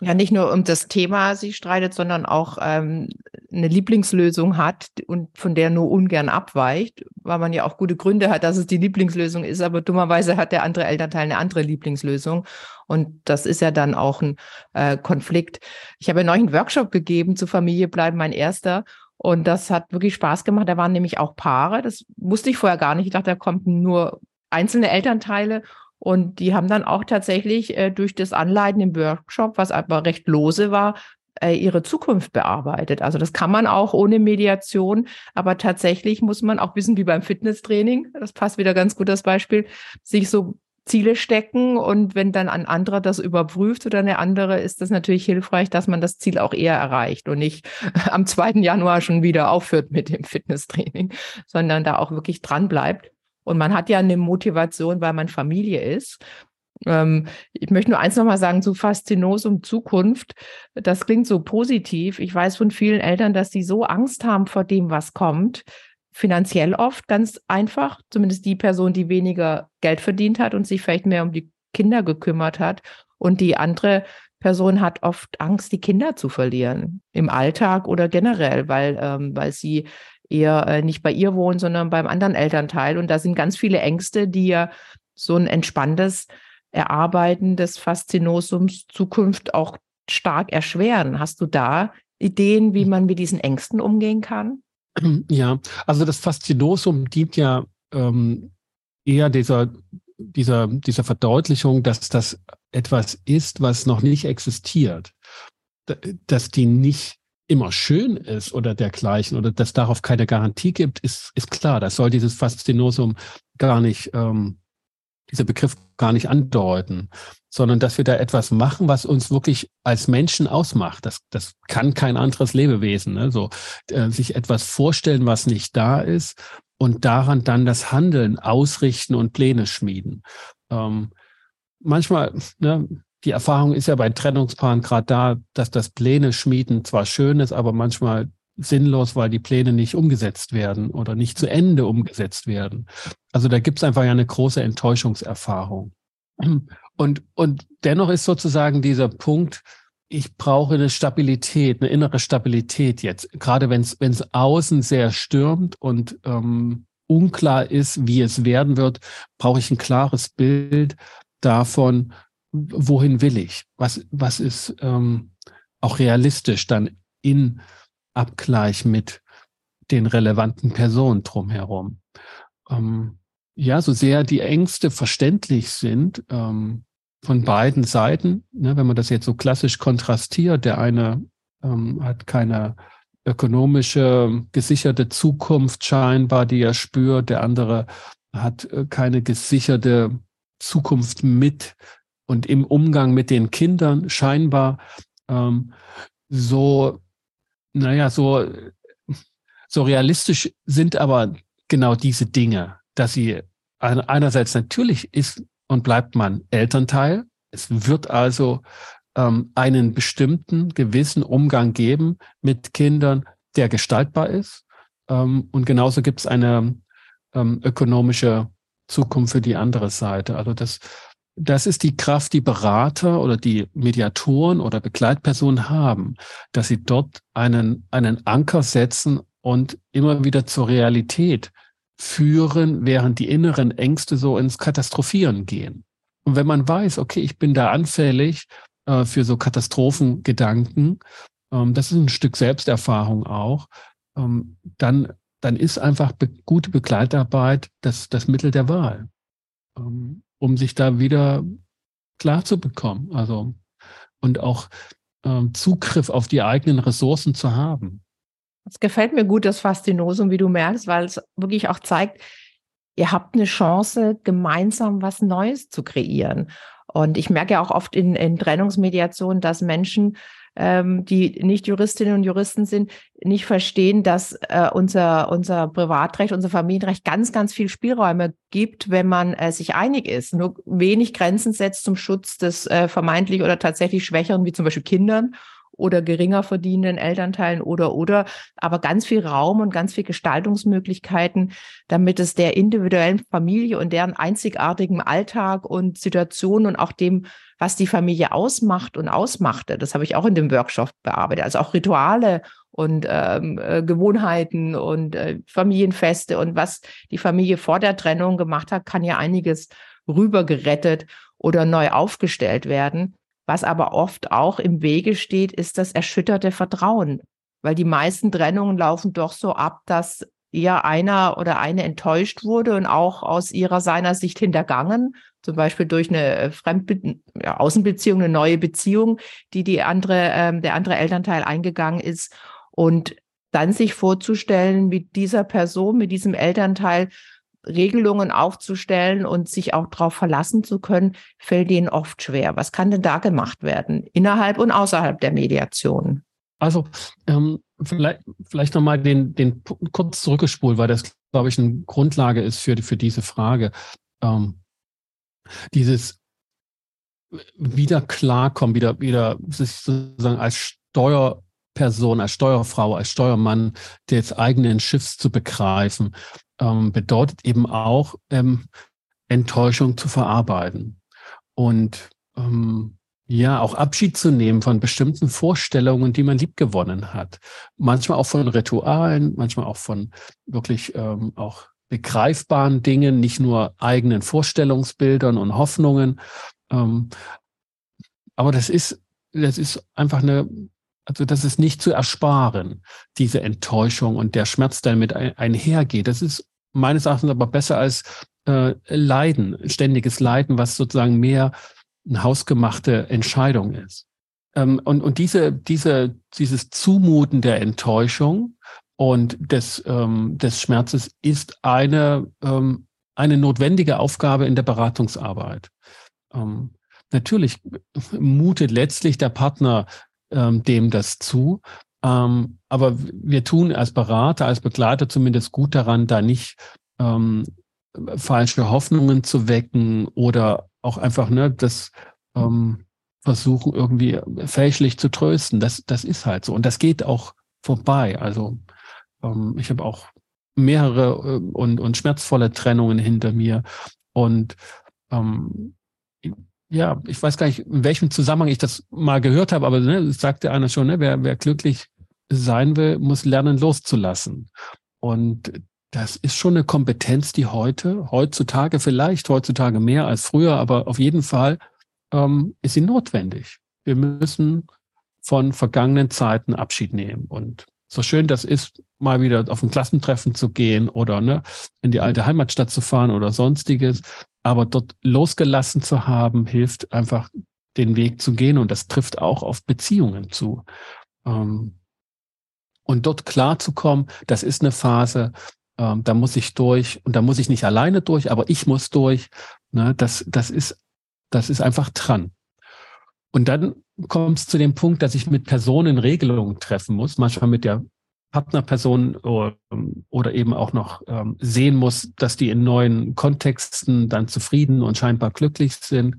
ja nicht nur um das Thema sich streitet, sondern auch ähm, eine Lieblingslösung hat und von der nur ungern abweicht, weil man ja auch gute Gründe hat, dass es die Lieblingslösung ist, aber dummerweise hat der andere Elternteil eine andere Lieblingslösung und das ist ja dann auch ein äh, Konflikt. Ich habe ja neulich einen Workshop gegeben zu Familie bleiben, mein erster und das hat wirklich Spaß gemacht. Da waren nämlich auch Paare, das wusste ich vorher gar nicht. Ich dachte, da kommen nur einzelne Elternteile und die haben dann auch tatsächlich äh, durch das Anleiten im Workshop, was aber recht lose war, äh, ihre Zukunft bearbeitet. Also das kann man auch ohne Mediation, aber tatsächlich muss man auch wissen, wie beim Fitnesstraining, das passt wieder ganz gut das Beispiel, sich so Ziele stecken und wenn dann ein anderer das überprüft oder eine andere, ist das natürlich hilfreich, dass man das Ziel auch eher erreicht und nicht am 2. Januar schon wieder aufhört mit dem Fitnesstraining, sondern da auch wirklich dran bleibt. Und man hat ja eine Motivation, weil man Familie ist. Ähm, ich möchte nur eins nochmal sagen zu Faszinosum Zukunft. Das klingt so positiv. Ich weiß von vielen Eltern, dass sie so Angst haben vor dem, was kommt. Finanziell oft ganz einfach. Zumindest die Person, die weniger Geld verdient hat und sich vielleicht mehr um die Kinder gekümmert hat. Und die andere Person hat oft Angst, die Kinder zu verlieren im Alltag oder generell, weil, ähm, weil sie eher äh, nicht bei ihr wohnen, sondern beim anderen Elternteil. Und da sind ganz viele Ängste, die ja so ein entspanntes Erarbeiten des Faszinosums Zukunft auch stark erschweren. Hast du da Ideen, wie man mit diesen Ängsten umgehen kann? Ja, also das Faszinosum dient ja ähm, eher dieser, dieser, dieser Verdeutlichung, dass das etwas ist, was noch nicht existiert, dass die nicht immer schön ist oder dergleichen oder dass darauf keine Garantie gibt, ist, ist klar. Das soll dieses Faszinosum gar nicht, ähm, dieser Begriff gar nicht andeuten, sondern dass wir da etwas machen, was uns wirklich als Menschen ausmacht. Das, das kann kein anderes Lebewesen. Ne? So, äh, sich etwas vorstellen, was nicht da ist und daran dann das Handeln ausrichten und Pläne schmieden. Ähm, manchmal, ne, die Erfahrung ist ja bei Trennungspaaren gerade da, dass das Pläne schmieden zwar schön ist, aber manchmal sinnlos, weil die Pläne nicht umgesetzt werden oder nicht zu Ende umgesetzt werden. Also da gibt es einfach ja eine große Enttäuschungserfahrung. Und, und dennoch ist sozusagen dieser Punkt, ich brauche eine Stabilität, eine innere Stabilität jetzt, gerade wenn es außen sehr stürmt und ähm, unklar ist, wie es werden wird, brauche ich ein klares Bild davon, wohin will ich? Was, was ist ähm, auch realistisch dann in Abgleich mit den relevanten Personen drumherum? Ähm, ja, so sehr die Ängste verständlich sind ähm, von beiden Seiten, ne, wenn man das jetzt so klassisch kontrastiert, der eine ähm, hat keine ökonomische gesicherte Zukunft scheinbar, die er spürt, der andere hat äh, keine gesicherte Zukunft mit und im Umgang mit den Kindern scheinbar ähm, so, naja, so, so realistisch sind aber genau diese Dinge, dass sie einerseits natürlich ist und bleibt man Elternteil. Es wird also ähm, einen bestimmten gewissen Umgang geben mit Kindern, der gestaltbar ist. Ähm, und genauso gibt es eine ähm, ökonomische Zukunft für die andere Seite. Also das das ist die Kraft, die Berater oder die Mediatoren oder Begleitpersonen haben, dass sie dort einen, einen Anker setzen und immer wieder zur Realität führen, während die inneren Ängste so ins Katastrophieren gehen. Und wenn man weiß, okay, ich bin da anfällig äh, für so Katastrophengedanken, ähm, das ist ein Stück Selbsterfahrung auch, ähm, dann, dann ist einfach be gute Begleitarbeit das, das Mittel der Wahl. Ähm, um sich da wieder klar zu bekommen. Also und auch ähm, Zugriff auf die eigenen Ressourcen zu haben. Es gefällt mir gut, das Faszinosum, wie du merkst, weil es wirklich auch zeigt, ihr habt eine Chance, gemeinsam was Neues zu kreieren. Und ich merke ja auch oft in, in Trennungsmediationen, dass Menschen ähm, die nicht Juristinnen und Juristen sind, nicht verstehen, dass äh, unser, unser Privatrecht, unser Familienrecht ganz, ganz viel Spielräume gibt, wenn man äh, sich einig ist, nur wenig Grenzen setzt zum Schutz des äh, vermeintlich oder tatsächlich Schwächeren, wie zum Beispiel Kindern oder geringer verdienenden Elternteilen oder oder, aber ganz viel Raum und ganz viel Gestaltungsmöglichkeiten, damit es der individuellen Familie und deren einzigartigem Alltag und Situation und auch dem was die Familie ausmacht und ausmachte. Das habe ich auch in dem Workshop bearbeitet. Also auch Rituale und ähm, äh, Gewohnheiten und äh, Familienfeste und was die Familie vor der Trennung gemacht hat, kann ja einiges rübergerettet oder neu aufgestellt werden. Was aber oft auch im Wege steht, ist das erschütterte Vertrauen, weil die meisten Trennungen laufen doch so ab, dass eher einer oder eine enttäuscht wurde und auch aus ihrer seiner Sicht hintergangen, zum Beispiel durch eine äh, Fremdbe ja, Außenbeziehung, eine neue Beziehung, die die andere, ähm, der andere Elternteil eingegangen ist und dann sich vorzustellen, mit dieser Person, mit diesem Elternteil Regelungen aufzustellen und sich auch darauf verlassen zu können, fällt ihnen oft schwer. Was kann denn da gemacht werden, innerhalb und außerhalb der Mediation? Also ähm, vielleicht, vielleicht nochmal den, den kurz zurückgespult, weil das, glaube ich, eine Grundlage ist für, für diese Frage. Ähm, dieses wieder klarkommen, wieder, wieder sich sozusagen als Steuerperson, als Steuerfrau, als Steuermann des eigenen Schiffs zu begreifen, ähm, bedeutet eben auch, ähm, Enttäuschung zu verarbeiten. Und ähm, ja, auch Abschied zu nehmen von bestimmten Vorstellungen, die man liebgewonnen hat. Manchmal auch von Ritualen, manchmal auch von wirklich ähm, auch begreifbaren Dingen, nicht nur eigenen Vorstellungsbildern und Hoffnungen. Ähm, aber das ist, das ist einfach eine, also das ist nicht zu ersparen, diese Enttäuschung und der Schmerz, der damit einhergeht. Das ist meines Erachtens aber besser als äh, Leiden, ständiges Leiden, was sozusagen mehr eine hausgemachte Entscheidung ist. Ähm, und, und diese, diese, dieses Zumuten der Enttäuschung und des, ähm, des Schmerzes ist eine, ähm, eine notwendige Aufgabe in der Beratungsarbeit. Ähm, natürlich mutet letztlich der Partner ähm, dem das zu, ähm, aber wir tun als Berater, als Begleiter zumindest gut daran, da nicht ähm, falsche Hoffnungen zu wecken oder auch einfach ne, das ähm, versuchen irgendwie fälschlich zu trösten. Das, das ist halt so. Und das geht auch vorbei. Also ähm, ich habe auch mehrere äh, und, und schmerzvolle Trennungen hinter mir. Und ähm, ja, ich weiß gar nicht, in welchem Zusammenhang ich das mal gehört habe, aber ne, sagte einer schon, ne, wer, wer glücklich sein will, muss lernen loszulassen. Und das ist schon eine Kompetenz, die heute, heutzutage vielleicht, heutzutage mehr als früher, aber auf jeden Fall ähm, ist sie notwendig. Wir müssen von vergangenen Zeiten Abschied nehmen. Und so schön das ist, mal wieder auf ein Klassentreffen zu gehen oder ne, in die alte Heimatstadt zu fahren oder sonstiges, aber dort losgelassen zu haben, hilft einfach den Weg zu gehen und das trifft auch auf Beziehungen zu. Ähm, und dort klarzukommen, das ist eine Phase, ähm, da muss ich durch und da muss ich nicht alleine durch, aber ich muss durch. Ne, das, das ist, das ist einfach dran. Und dann kommt es zu dem Punkt, dass ich mit Personen Regelungen treffen muss, manchmal mit der Partnerperson oder, oder eben auch noch ähm, sehen muss, dass die in neuen Kontexten dann zufrieden und scheinbar glücklich sind.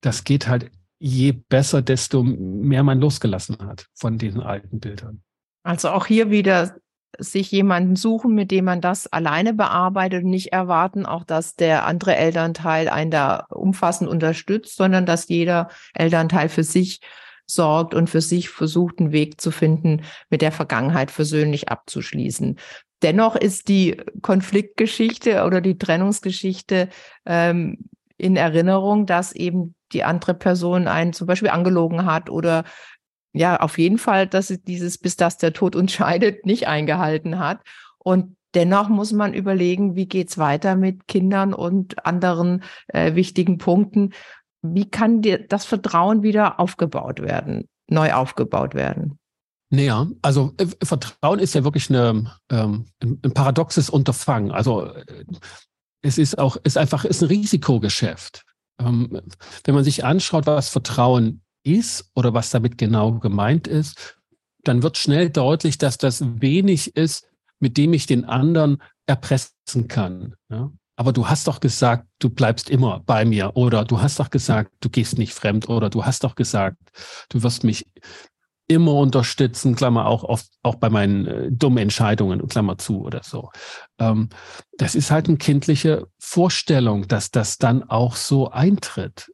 Das geht halt je besser, desto mehr man losgelassen hat von diesen alten Bildern. Also auch hier wieder sich jemanden suchen, mit dem man das alleine bearbeitet und nicht erwarten, auch dass der andere Elternteil einen da umfassend unterstützt, sondern dass jeder Elternteil für sich sorgt und für sich versucht, einen Weg zu finden, mit der Vergangenheit versöhnlich abzuschließen. Dennoch ist die Konfliktgeschichte oder die Trennungsgeschichte ähm, in Erinnerung, dass eben die andere Person einen zum Beispiel angelogen hat oder ja, auf jeden Fall, dass sie dieses, bis das der Tod uns scheidet, nicht eingehalten hat. Und dennoch muss man überlegen, wie geht's weiter mit Kindern und anderen äh, wichtigen Punkten. Wie kann dir das Vertrauen wieder aufgebaut werden, neu aufgebaut werden? Naja, also äh, Vertrauen ist ja wirklich eine, ähm, ein paradoxes Unterfangen. Also äh, es ist auch, ist einfach, ist ein Risikogeschäft. Ähm, wenn man sich anschaut, was Vertrauen ist oder was damit genau gemeint ist, dann wird schnell deutlich, dass das wenig ist, mit dem ich den anderen erpressen kann. Ja? Aber du hast doch gesagt, du bleibst immer bei mir oder du hast doch gesagt, du gehst nicht fremd oder du hast doch gesagt, du wirst mich immer unterstützen, Klammer auch oft auch bei meinen äh, dummen Entscheidungen, Klammer zu oder so. Ähm, das ist halt eine kindliche Vorstellung, dass das dann auch so eintritt.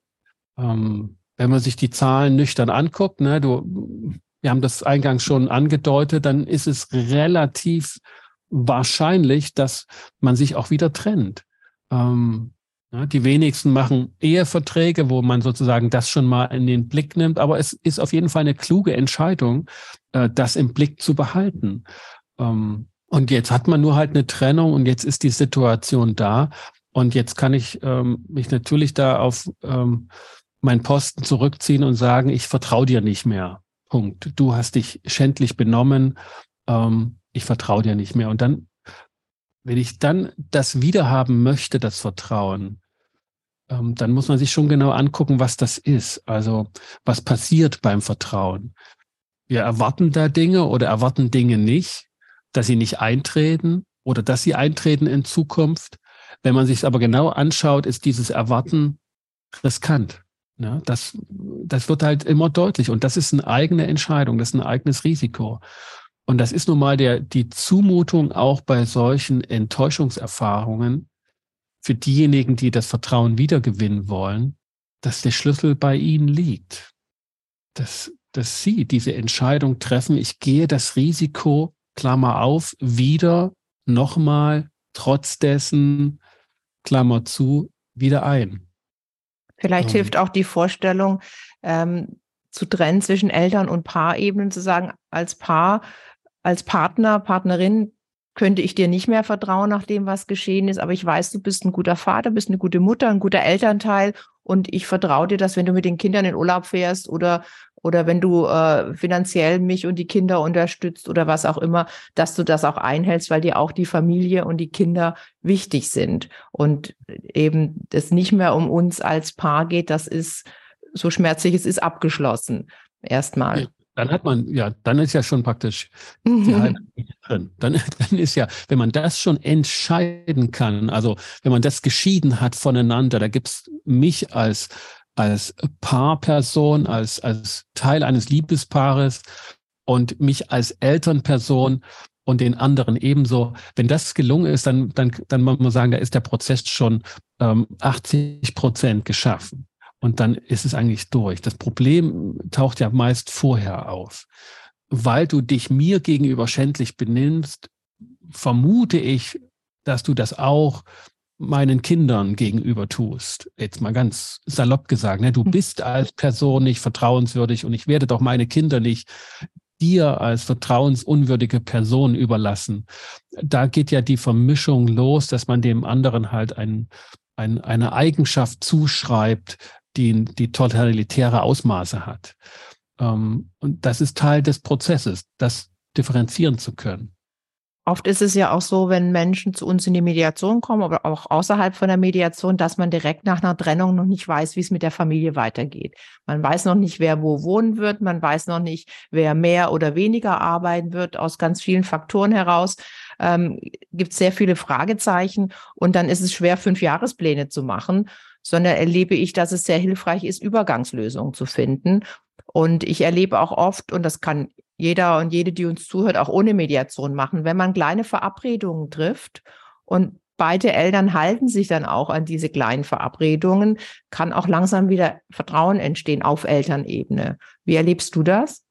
Ähm, wenn man sich die Zahlen nüchtern anguckt, ne, du, wir haben das eingangs schon angedeutet, dann ist es relativ wahrscheinlich, dass man sich auch wieder trennt. Ähm, ja, die wenigsten machen Eheverträge, wo man sozusagen das schon mal in den Blick nimmt, aber es ist auf jeden Fall eine kluge Entscheidung, äh, das im Blick zu behalten. Ähm, und jetzt hat man nur halt eine Trennung und jetzt ist die Situation da. Und jetzt kann ich ähm, mich natürlich da auf ähm, meinen Posten zurückziehen und sagen, ich vertraue dir nicht mehr. Punkt. Du hast dich schändlich benommen. Ähm, ich vertraue dir nicht mehr. Und dann, wenn ich dann das wiederhaben möchte, das Vertrauen, ähm, dann muss man sich schon genau angucken, was das ist. Also was passiert beim Vertrauen. Wir erwarten da Dinge oder erwarten Dinge nicht, dass sie nicht eintreten oder dass sie eintreten in Zukunft. Wenn man sich es aber genau anschaut, ist dieses Erwarten riskant. Ja, das, das wird halt immer deutlich. Und das ist eine eigene Entscheidung, das ist ein eigenes Risiko. Und das ist nun mal der, die Zumutung auch bei solchen Enttäuschungserfahrungen für diejenigen, die das Vertrauen wiedergewinnen wollen, dass der Schlüssel bei ihnen liegt. Dass, dass sie diese Entscheidung treffen, ich gehe das Risiko, Klammer auf, wieder nochmal trotz dessen, Klammer zu, wieder ein. Vielleicht ähm. hilft auch die Vorstellung, ähm, zu trennen zwischen Eltern- und Paarebenen, zu sagen, als Paar, als Partner, Partnerin könnte ich dir nicht mehr vertrauen nach dem, was geschehen ist, aber ich weiß, du bist ein guter Vater, bist eine gute Mutter, ein guter Elternteil und ich vertraue dir, dass wenn du mit den Kindern in Urlaub fährst oder oder wenn du äh, finanziell mich und die Kinder unterstützt oder was auch immer, dass du das auch einhältst, weil dir auch die Familie und die Kinder wichtig sind und eben es nicht mehr um uns als Paar geht, das ist so schmerzlich, es ist abgeschlossen erstmal. Dann hat man, ja, dann ist ja schon praktisch die drin. Dann, dann ist ja, wenn man das schon entscheiden kann, also wenn man das geschieden hat voneinander, da gibt's mich als als Paarperson, als, als Teil eines Liebespaares und mich als Elternperson und den anderen ebenso. Wenn das gelungen ist, dann, dann, dann muss man sagen, da ist der Prozess schon ähm, 80 Prozent geschaffen. Und dann ist es eigentlich durch. Das Problem taucht ja meist vorher auf. Weil du dich mir gegenüber schändlich benimmst, vermute ich, dass du das auch meinen Kindern gegenüber tust. Jetzt mal ganz salopp gesagt, ne? du hm. bist als Person nicht vertrauenswürdig und ich werde doch meine Kinder nicht dir als vertrauensunwürdige Person überlassen. Da geht ja die Vermischung los, dass man dem anderen halt ein, ein, eine Eigenschaft zuschreibt, die, die totalitäre Ausmaße hat. Ähm, und das ist Teil des Prozesses, das differenzieren zu können. Oft ist es ja auch so, wenn Menschen zu uns in die Mediation kommen, aber auch außerhalb von der Mediation, dass man direkt nach einer Trennung noch nicht weiß, wie es mit der Familie weitergeht. Man weiß noch nicht, wer wo wohnen wird. Man weiß noch nicht, wer mehr oder weniger arbeiten wird. Aus ganz vielen Faktoren heraus ähm, gibt es sehr viele Fragezeichen. Und dann ist es schwer, fünf Jahrespläne zu machen, sondern erlebe ich, dass es sehr hilfreich ist, Übergangslösungen zu finden. Und ich erlebe auch oft, und das kann jeder und jede, die uns zuhört, auch ohne Mediation machen. Wenn man kleine Verabredungen trifft und beide Eltern halten sich dann auch an diese kleinen Verabredungen, kann auch langsam wieder Vertrauen entstehen auf Elternebene. Wie erlebst du das?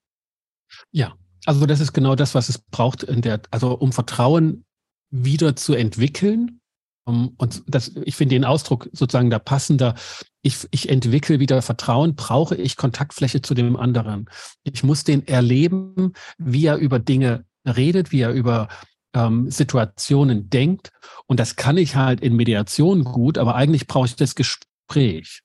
Ja, also das ist genau das, was es braucht in der, also um Vertrauen wieder zu entwickeln. Und das, ich finde den Ausdruck sozusagen da passender ich, ich entwickle wieder Vertrauen, brauche ich Kontaktfläche zu dem anderen. Ich muss den erleben, wie er über Dinge redet, wie er über ähm, Situationen denkt. Und das kann ich halt in Mediation gut, aber eigentlich brauche ich das Gespräch.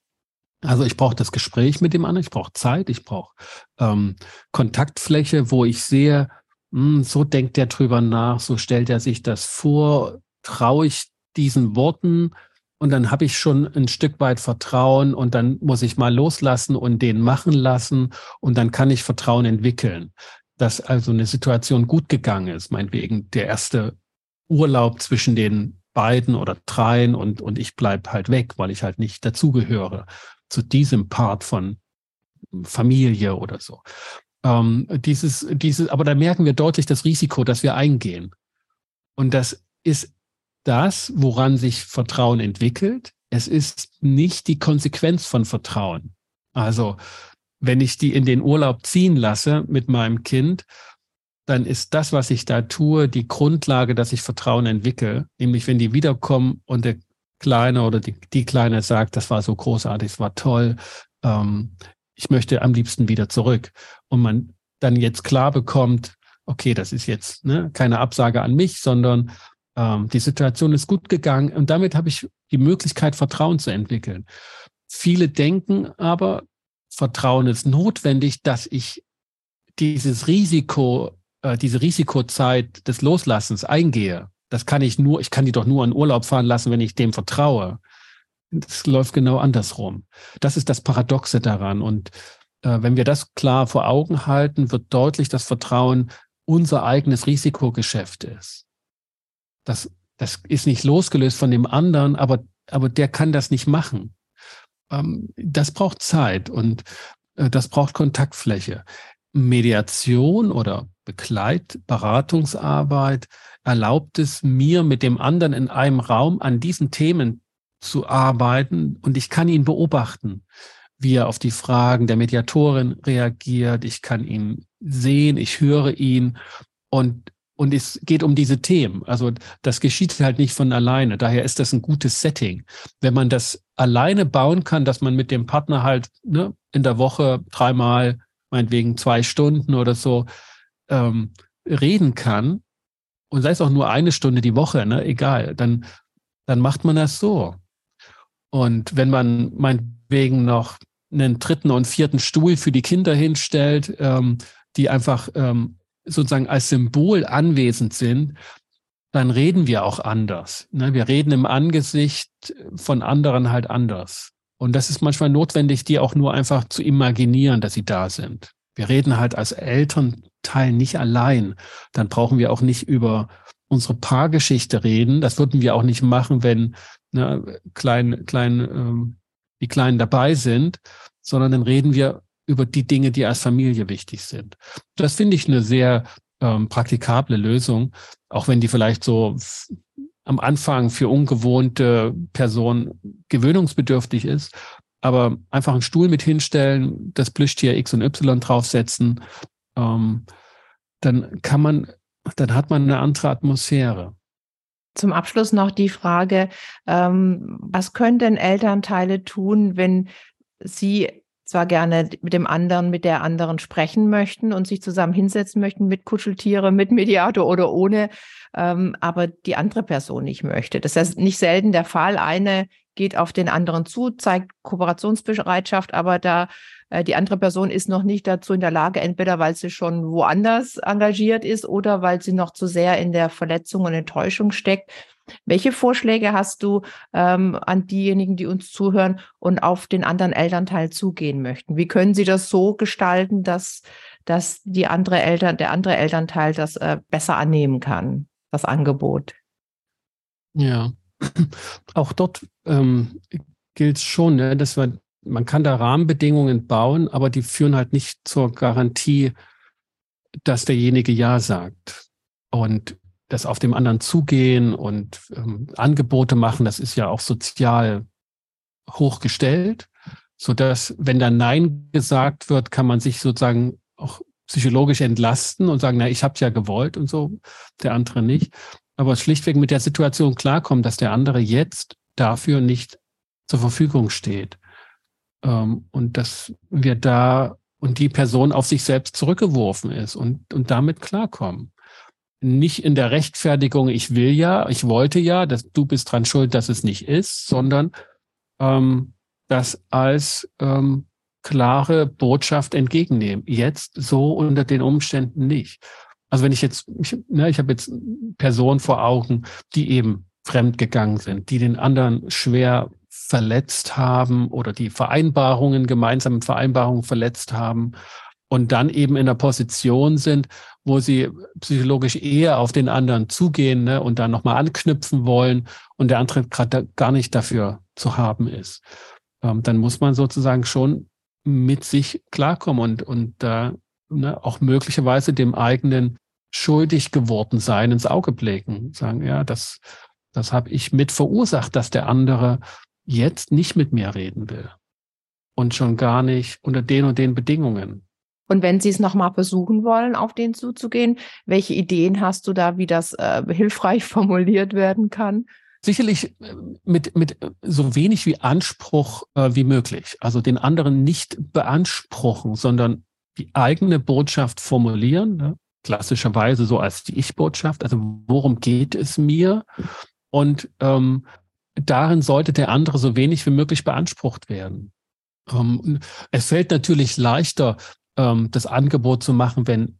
Also ich brauche das Gespräch mit dem anderen, ich brauche Zeit, ich brauche ähm, Kontaktfläche, wo ich sehe, mh, hm, so denkt er drüber nach, so stellt er sich das vor, traue ich diesen Worten, und dann habe ich schon ein Stück weit Vertrauen und dann muss ich mal loslassen und den machen lassen und dann kann ich Vertrauen entwickeln, dass also eine Situation gut gegangen ist, meinetwegen der erste Urlaub zwischen den beiden oder dreien und, und ich bleib halt weg, weil ich halt nicht dazugehöre zu diesem Part von Familie oder so. Ähm, dieses, dieses, aber da merken wir deutlich das Risiko, das wir eingehen. Und das ist das, woran sich Vertrauen entwickelt. Es ist nicht die Konsequenz von Vertrauen. Also, wenn ich die in den Urlaub ziehen lasse mit meinem Kind, dann ist das, was ich da tue, die Grundlage, dass ich Vertrauen entwickle. Nämlich, wenn die wiederkommen und der Kleine oder die, die Kleine sagt, das war so großartig, es war toll, ähm, ich möchte am liebsten wieder zurück. Und man dann jetzt klar bekommt, okay, das ist jetzt ne, keine Absage an mich, sondern ähm, die Situation ist gut gegangen und damit habe ich die Möglichkeit, Vertrauen zu entwickeln. Viele denken aber, Vertrauen ist notwendig, dass ich dieses Risiko, äh, diese Risikozeit des Loslassens eingehe. Das kann ich nur, ich kann die doch nur in Urlaub fahren lassen, wenn ich dem vertraue. Das läuft genau andersrum. Das ist das Paradoxe daran. Und äh, wenn wir das klar vor Augen halten, wird deutlich, dass Vertrauen unser eigenes Risikogeschäft ist. Das, das ist nicht losgelöst von dem anderen, aber, aber der kann das nicht machen. Ähm, das braucht Zeit und äh, das braucht Kontaktfläche. Mediation oder Begleit, Beratungsarbeit erlaubt es mir, mit dem anderen in einem Raum an diesen Themen zu arbeiten und ich kann ihn beobachten, wie er auf die Fragen der Mediatorin reagiert. Ich kann ihn sehen, ich höre ihn und und es geht um diese Themen. Also das geschieht halt nicht von alleine. Daher ist das ein gutes Setting. Wenn man das alleine bauen kann, dass man mit dem Partner halt ne, in der Woche dreimal, meinetwegen zwei Stunden oder so ähm, reden kann, und sei es auch nur eine Stunde die Woche, ne, egal, dann, dann macht man das so. Und wenn man meinetwegen noch einen dritten und vierten Stuhl für die Kinder hinstellt, ähm, die einfach ähm, sozusagen als Symbol anwesend sind, dann reden wir auch anders. Ne? Wir reden im Angesicht von anderen halt anders. Und das ist manchmal notwendig, die auch nur einfach zu imaginieren, dass sie da sind. Wir reden halt als Elternteil nicht allein. Dann brauchen wir auch nicht über unsere Paargeschichte reden. Das würden wir auch nicht machen, wenn ne, klein, klein, ähm, die Kleinen dabei sind, sondern dann reden wir über die Dinge, die als Familie wichtig sind. Das finde ich eine sehr ähm, praktikable Lösung, auch wenn die vielleicht so am Anfang für ungewohnte Personen gewöhnungsbedürftig ist. Aber einfach einen Stuhl mit hinstellen, das Plüschtier X und Y draufsetzen, ähm, dann kann man, dann hat man eine andere Atmosphäre. Zum Abschluss noch die Frage, ähm, was können denn Elternteile tun, wenn sie zwar gerne mit dem anderen, mit der anderen sprechen möchten und sich zusammen hinsetzen möchten mit Kuscheltiere, mit Mediator oder ohne, ähm, aber die andere Person nicht möchte. Das ist nicht selten der Fall. Eine geht auf den anderen zu, zeigt Kooperationsbereitschaft, aber da die andere Person ist noch nicht dazu in der Lage, entweder weil sie schon woanders engagiert ist oder weil sie noch zu sehr in der Verletzung und Enttäuschung steckt. Welche Vorschläge hast du ähm, an diejenigen, die uns zuhören und auf den anderen Elternteil zugehen möchten? Wie können sie das so gestalten, dass, dass die andere Eltern, der andere Elternteil das äh, besser annehmen kann, das Angebot? Ja, auch dort ähm, gilt schon, ne, dass man, man kann da Rahmenbedingungen bauen, aber die führen halt nicht zur Garantie, dass derjenige Ja sagt. Und das auf dem anderen zugehen und ähm, Angebote machen, das ist ja auch sozial hochgestellt, so dass wenn dann Nein gesagt wird, kann man sich sozusagen auch psychologisch entlasten und sagen, na, ich habe es ja gewollt und so, der andere nicht. Aber schlichtweg mit der Situation klarkommen, dass der andere jetzt dafür nicht zur Verfügung steht. Ähm, und dass wir da und die Person auf sich selbst zurückgeworfen ist und, und damit klarkommen nicht in der Rechtfertigung, ich will ja, ich wollte ja, dass du bist dran schuld, dass es nicht ist, sondern ähm, das als ähm, klare Botschaft entgegennehmen. Jetzt so unter den Umständen nicht. Also wenn ich jetzt, ich, ne, ich habe jetzt Personen vor Augen, die eben fremd gegangen sind, die den anderen schwer verletzt haben oder die Vereinbarungen, gemeinsamen Vereinbarungen verletzt haben und dann eben in der Position sind, wo sie psychologisch eher auf den anderen zugehen ne, und dann nochmal anknüpfen wollen und der andere gerade gar nicht dafür zu haben ist. Ähm, dann muss man sozusagen schon mit sich klarkommen und, und da ne, auch möglicherweise dem eigenen schuldig geworden sein ins Auge blicken. Sagen, ja, das, das habe ich mit verursacht, dass der andere jetzt nicht mit mir reden will. und schon gar nicht unter den und den Bedingungen. Und wenn Sie es nochmal versuchen wollen, auf den zuzugehen, welche Ideen hast du da, wie das äh, hilfreich formuliert werden kann? Sicherlich äh, mit, mit so wenig wie Anspruch äh, wie möglich. Also den anderen nicht beanspruchen, sondern die eigene Botschaft formulieren. Ne? Klassischerweise so als die Ich-Botschaft. Also worum geht es mir? Und ähm, darin sollte der andere so wenig wie möglich beansprucht werden. Ähm, es fällt natürlich leichter, ähm, das Angebot zu machen, wenn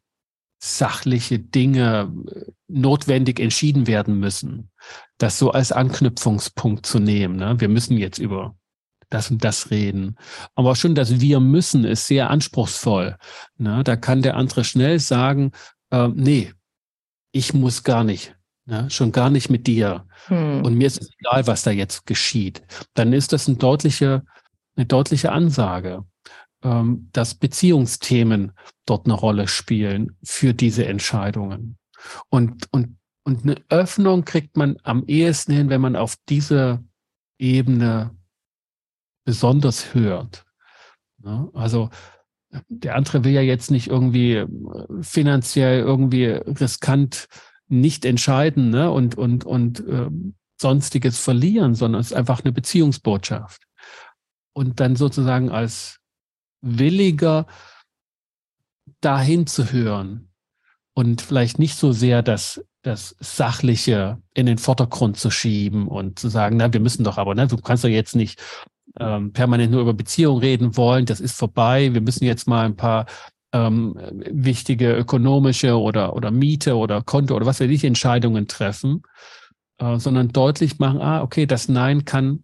sachliche Dinge äh, notwendig entschieden werden müssen. Das so als Anknüpfungspunkt zu nehmen. Ne? Wir müssen jetzt über das und das reden. Aber schon das Wir müssen ist sehr anspruchsvoll. Ne? Da kann der andere schnell sagen, äh, nee, ich muss gar nicht. Ne? Schon gar nicht mit dir. Hm. Und mir ist es egal, was da jetzt geschieht. Dann ist das eine deutliche, eine deutliche Ansage ähm, dass Beziehungsthemen dort eine Rolle spielen für diese Entscheidungen. Und, und, und eine Öffnung kriegt man am ehesten hin, wenn man auf diese Ebene besonders hört. Ja, also der andere will ja jetzt nicht irgendwie äh, finanziell irgendwie riskant nicht entscheiden ne? und, und, und äh, sonstiges verlieren, sondern es ist einfach eine Beziehungsbotschaft. Und dann sozusagen als williger, dahin zu hören und vielleicht nicht so sehr das, das Sachliche in den Vordergrund zu schieben und zu sagen, na, wir müssen doch aber, ne, du kannst doch jetzt nicht ähm, permanent nur über Beziehungen reden wollen, das ist vorbei, wir müssen jetzt mal ein paar ähm, wichtige ökonomische oder, oder Miete oder Konto oder was weiß ich, Entscheidungen treffen, äh, sondern deutlich machen, ah, okay, das Nein kann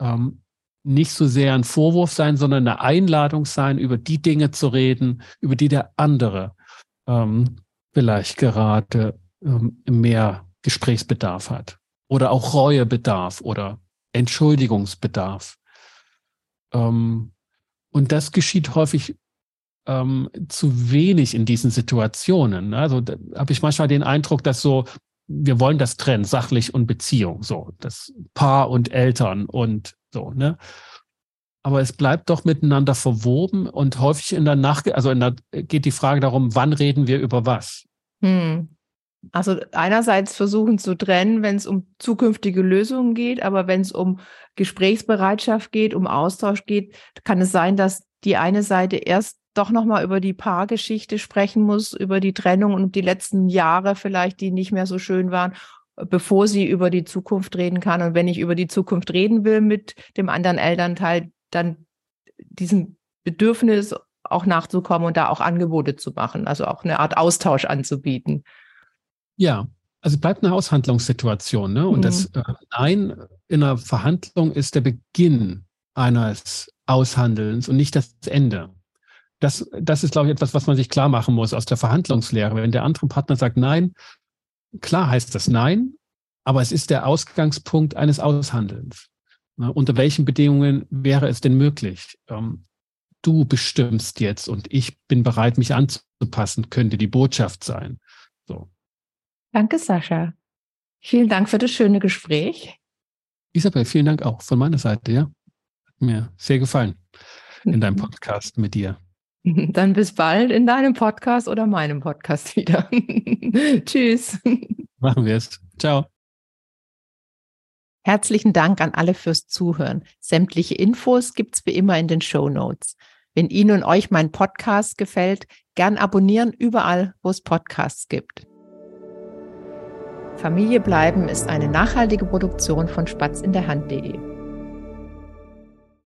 ähm, nicht so sehr ein Vorwurf sein, sondern eine Einladung sein, über die Dinge zu reden, über die der andere ähm, vielleicht gerade ähm, mehr Gesprächsbedarf hat oder auch Reuebedarf oder Entschuldigungsbedarf. Ähm, und das geschieht häufig ähm, zu wenig in diesen Situationen. Also da habe ich manchmal den Eindruck, dass so wir wollen das trennen, sachlich und Beziehung, so das Paar und Eltern und so, ne? Aber es bleibt doch miteinander verwoben und häufig in der Nacht, also in der, geht die Frage darum, wann reden wir über was? Hm. Also einerseits versuchen zu trennen, wenn es um zukünftige Lösungen geht, aber wenn es um Gesprächsbereitschaft geht, um Austausch geht, kann es sein, dass die eine Seite erst doch nochmal über die Paargeschichte sprechen muss, über die Trennung und die letzten Jahre vielleicht, die nicht mehr so schön waren, bevor sie über die Zukunft reden kann. Und wenn ich über die Zukunft reden will mit dem anderen Elternteil, dann diesem Bedürfnis auch nachzukommen und da auch Angebote zu machen, also auch eine Art Austausch anzubieten. Ja, also bleibt eine Aushandlungssituation. Ne? Und mhm. das äh, Nein in einer Verhandlung ist der Beginn eines Aushandelns und nicht das Ende das, das ist, glaube ich, etwas, was man sich klar machen muss aus der Verhandlungslehre. Wenn der andere Partner sagt Nein, klar heißt das Nein, aber es ist der Ausgangspunkt eines Aushandelns. Na, unter welchen Bedingungen wäre es denn möglich? Ähm, du bestimmst jetzt und ich bin bereit, mich anzupassen, könnte die Botschaft sein. So. Danke, Sascha. Vielen Dank für das schöne Gespräch. Isabel, vielen Dank auch von meiner Seite, ja. Hat mir sehr gefallen in deinem Podcast mit dir. Dann bis bald in deinem Podcast oder meinem Podcast wieder. Tschüss. Machen wir es. Ciao. Herzlichen Dank an alle fürs Zuhören. Sämtliche Infos gibt's wie immer in den Show Notes. Wenn Ihnen und euch mein Podcast gefällt, gern abonnieren überall, wo es Podcasts gibt. Familie bleiben ist eine nachhaltige Produktion von Spatz in der Hand.de.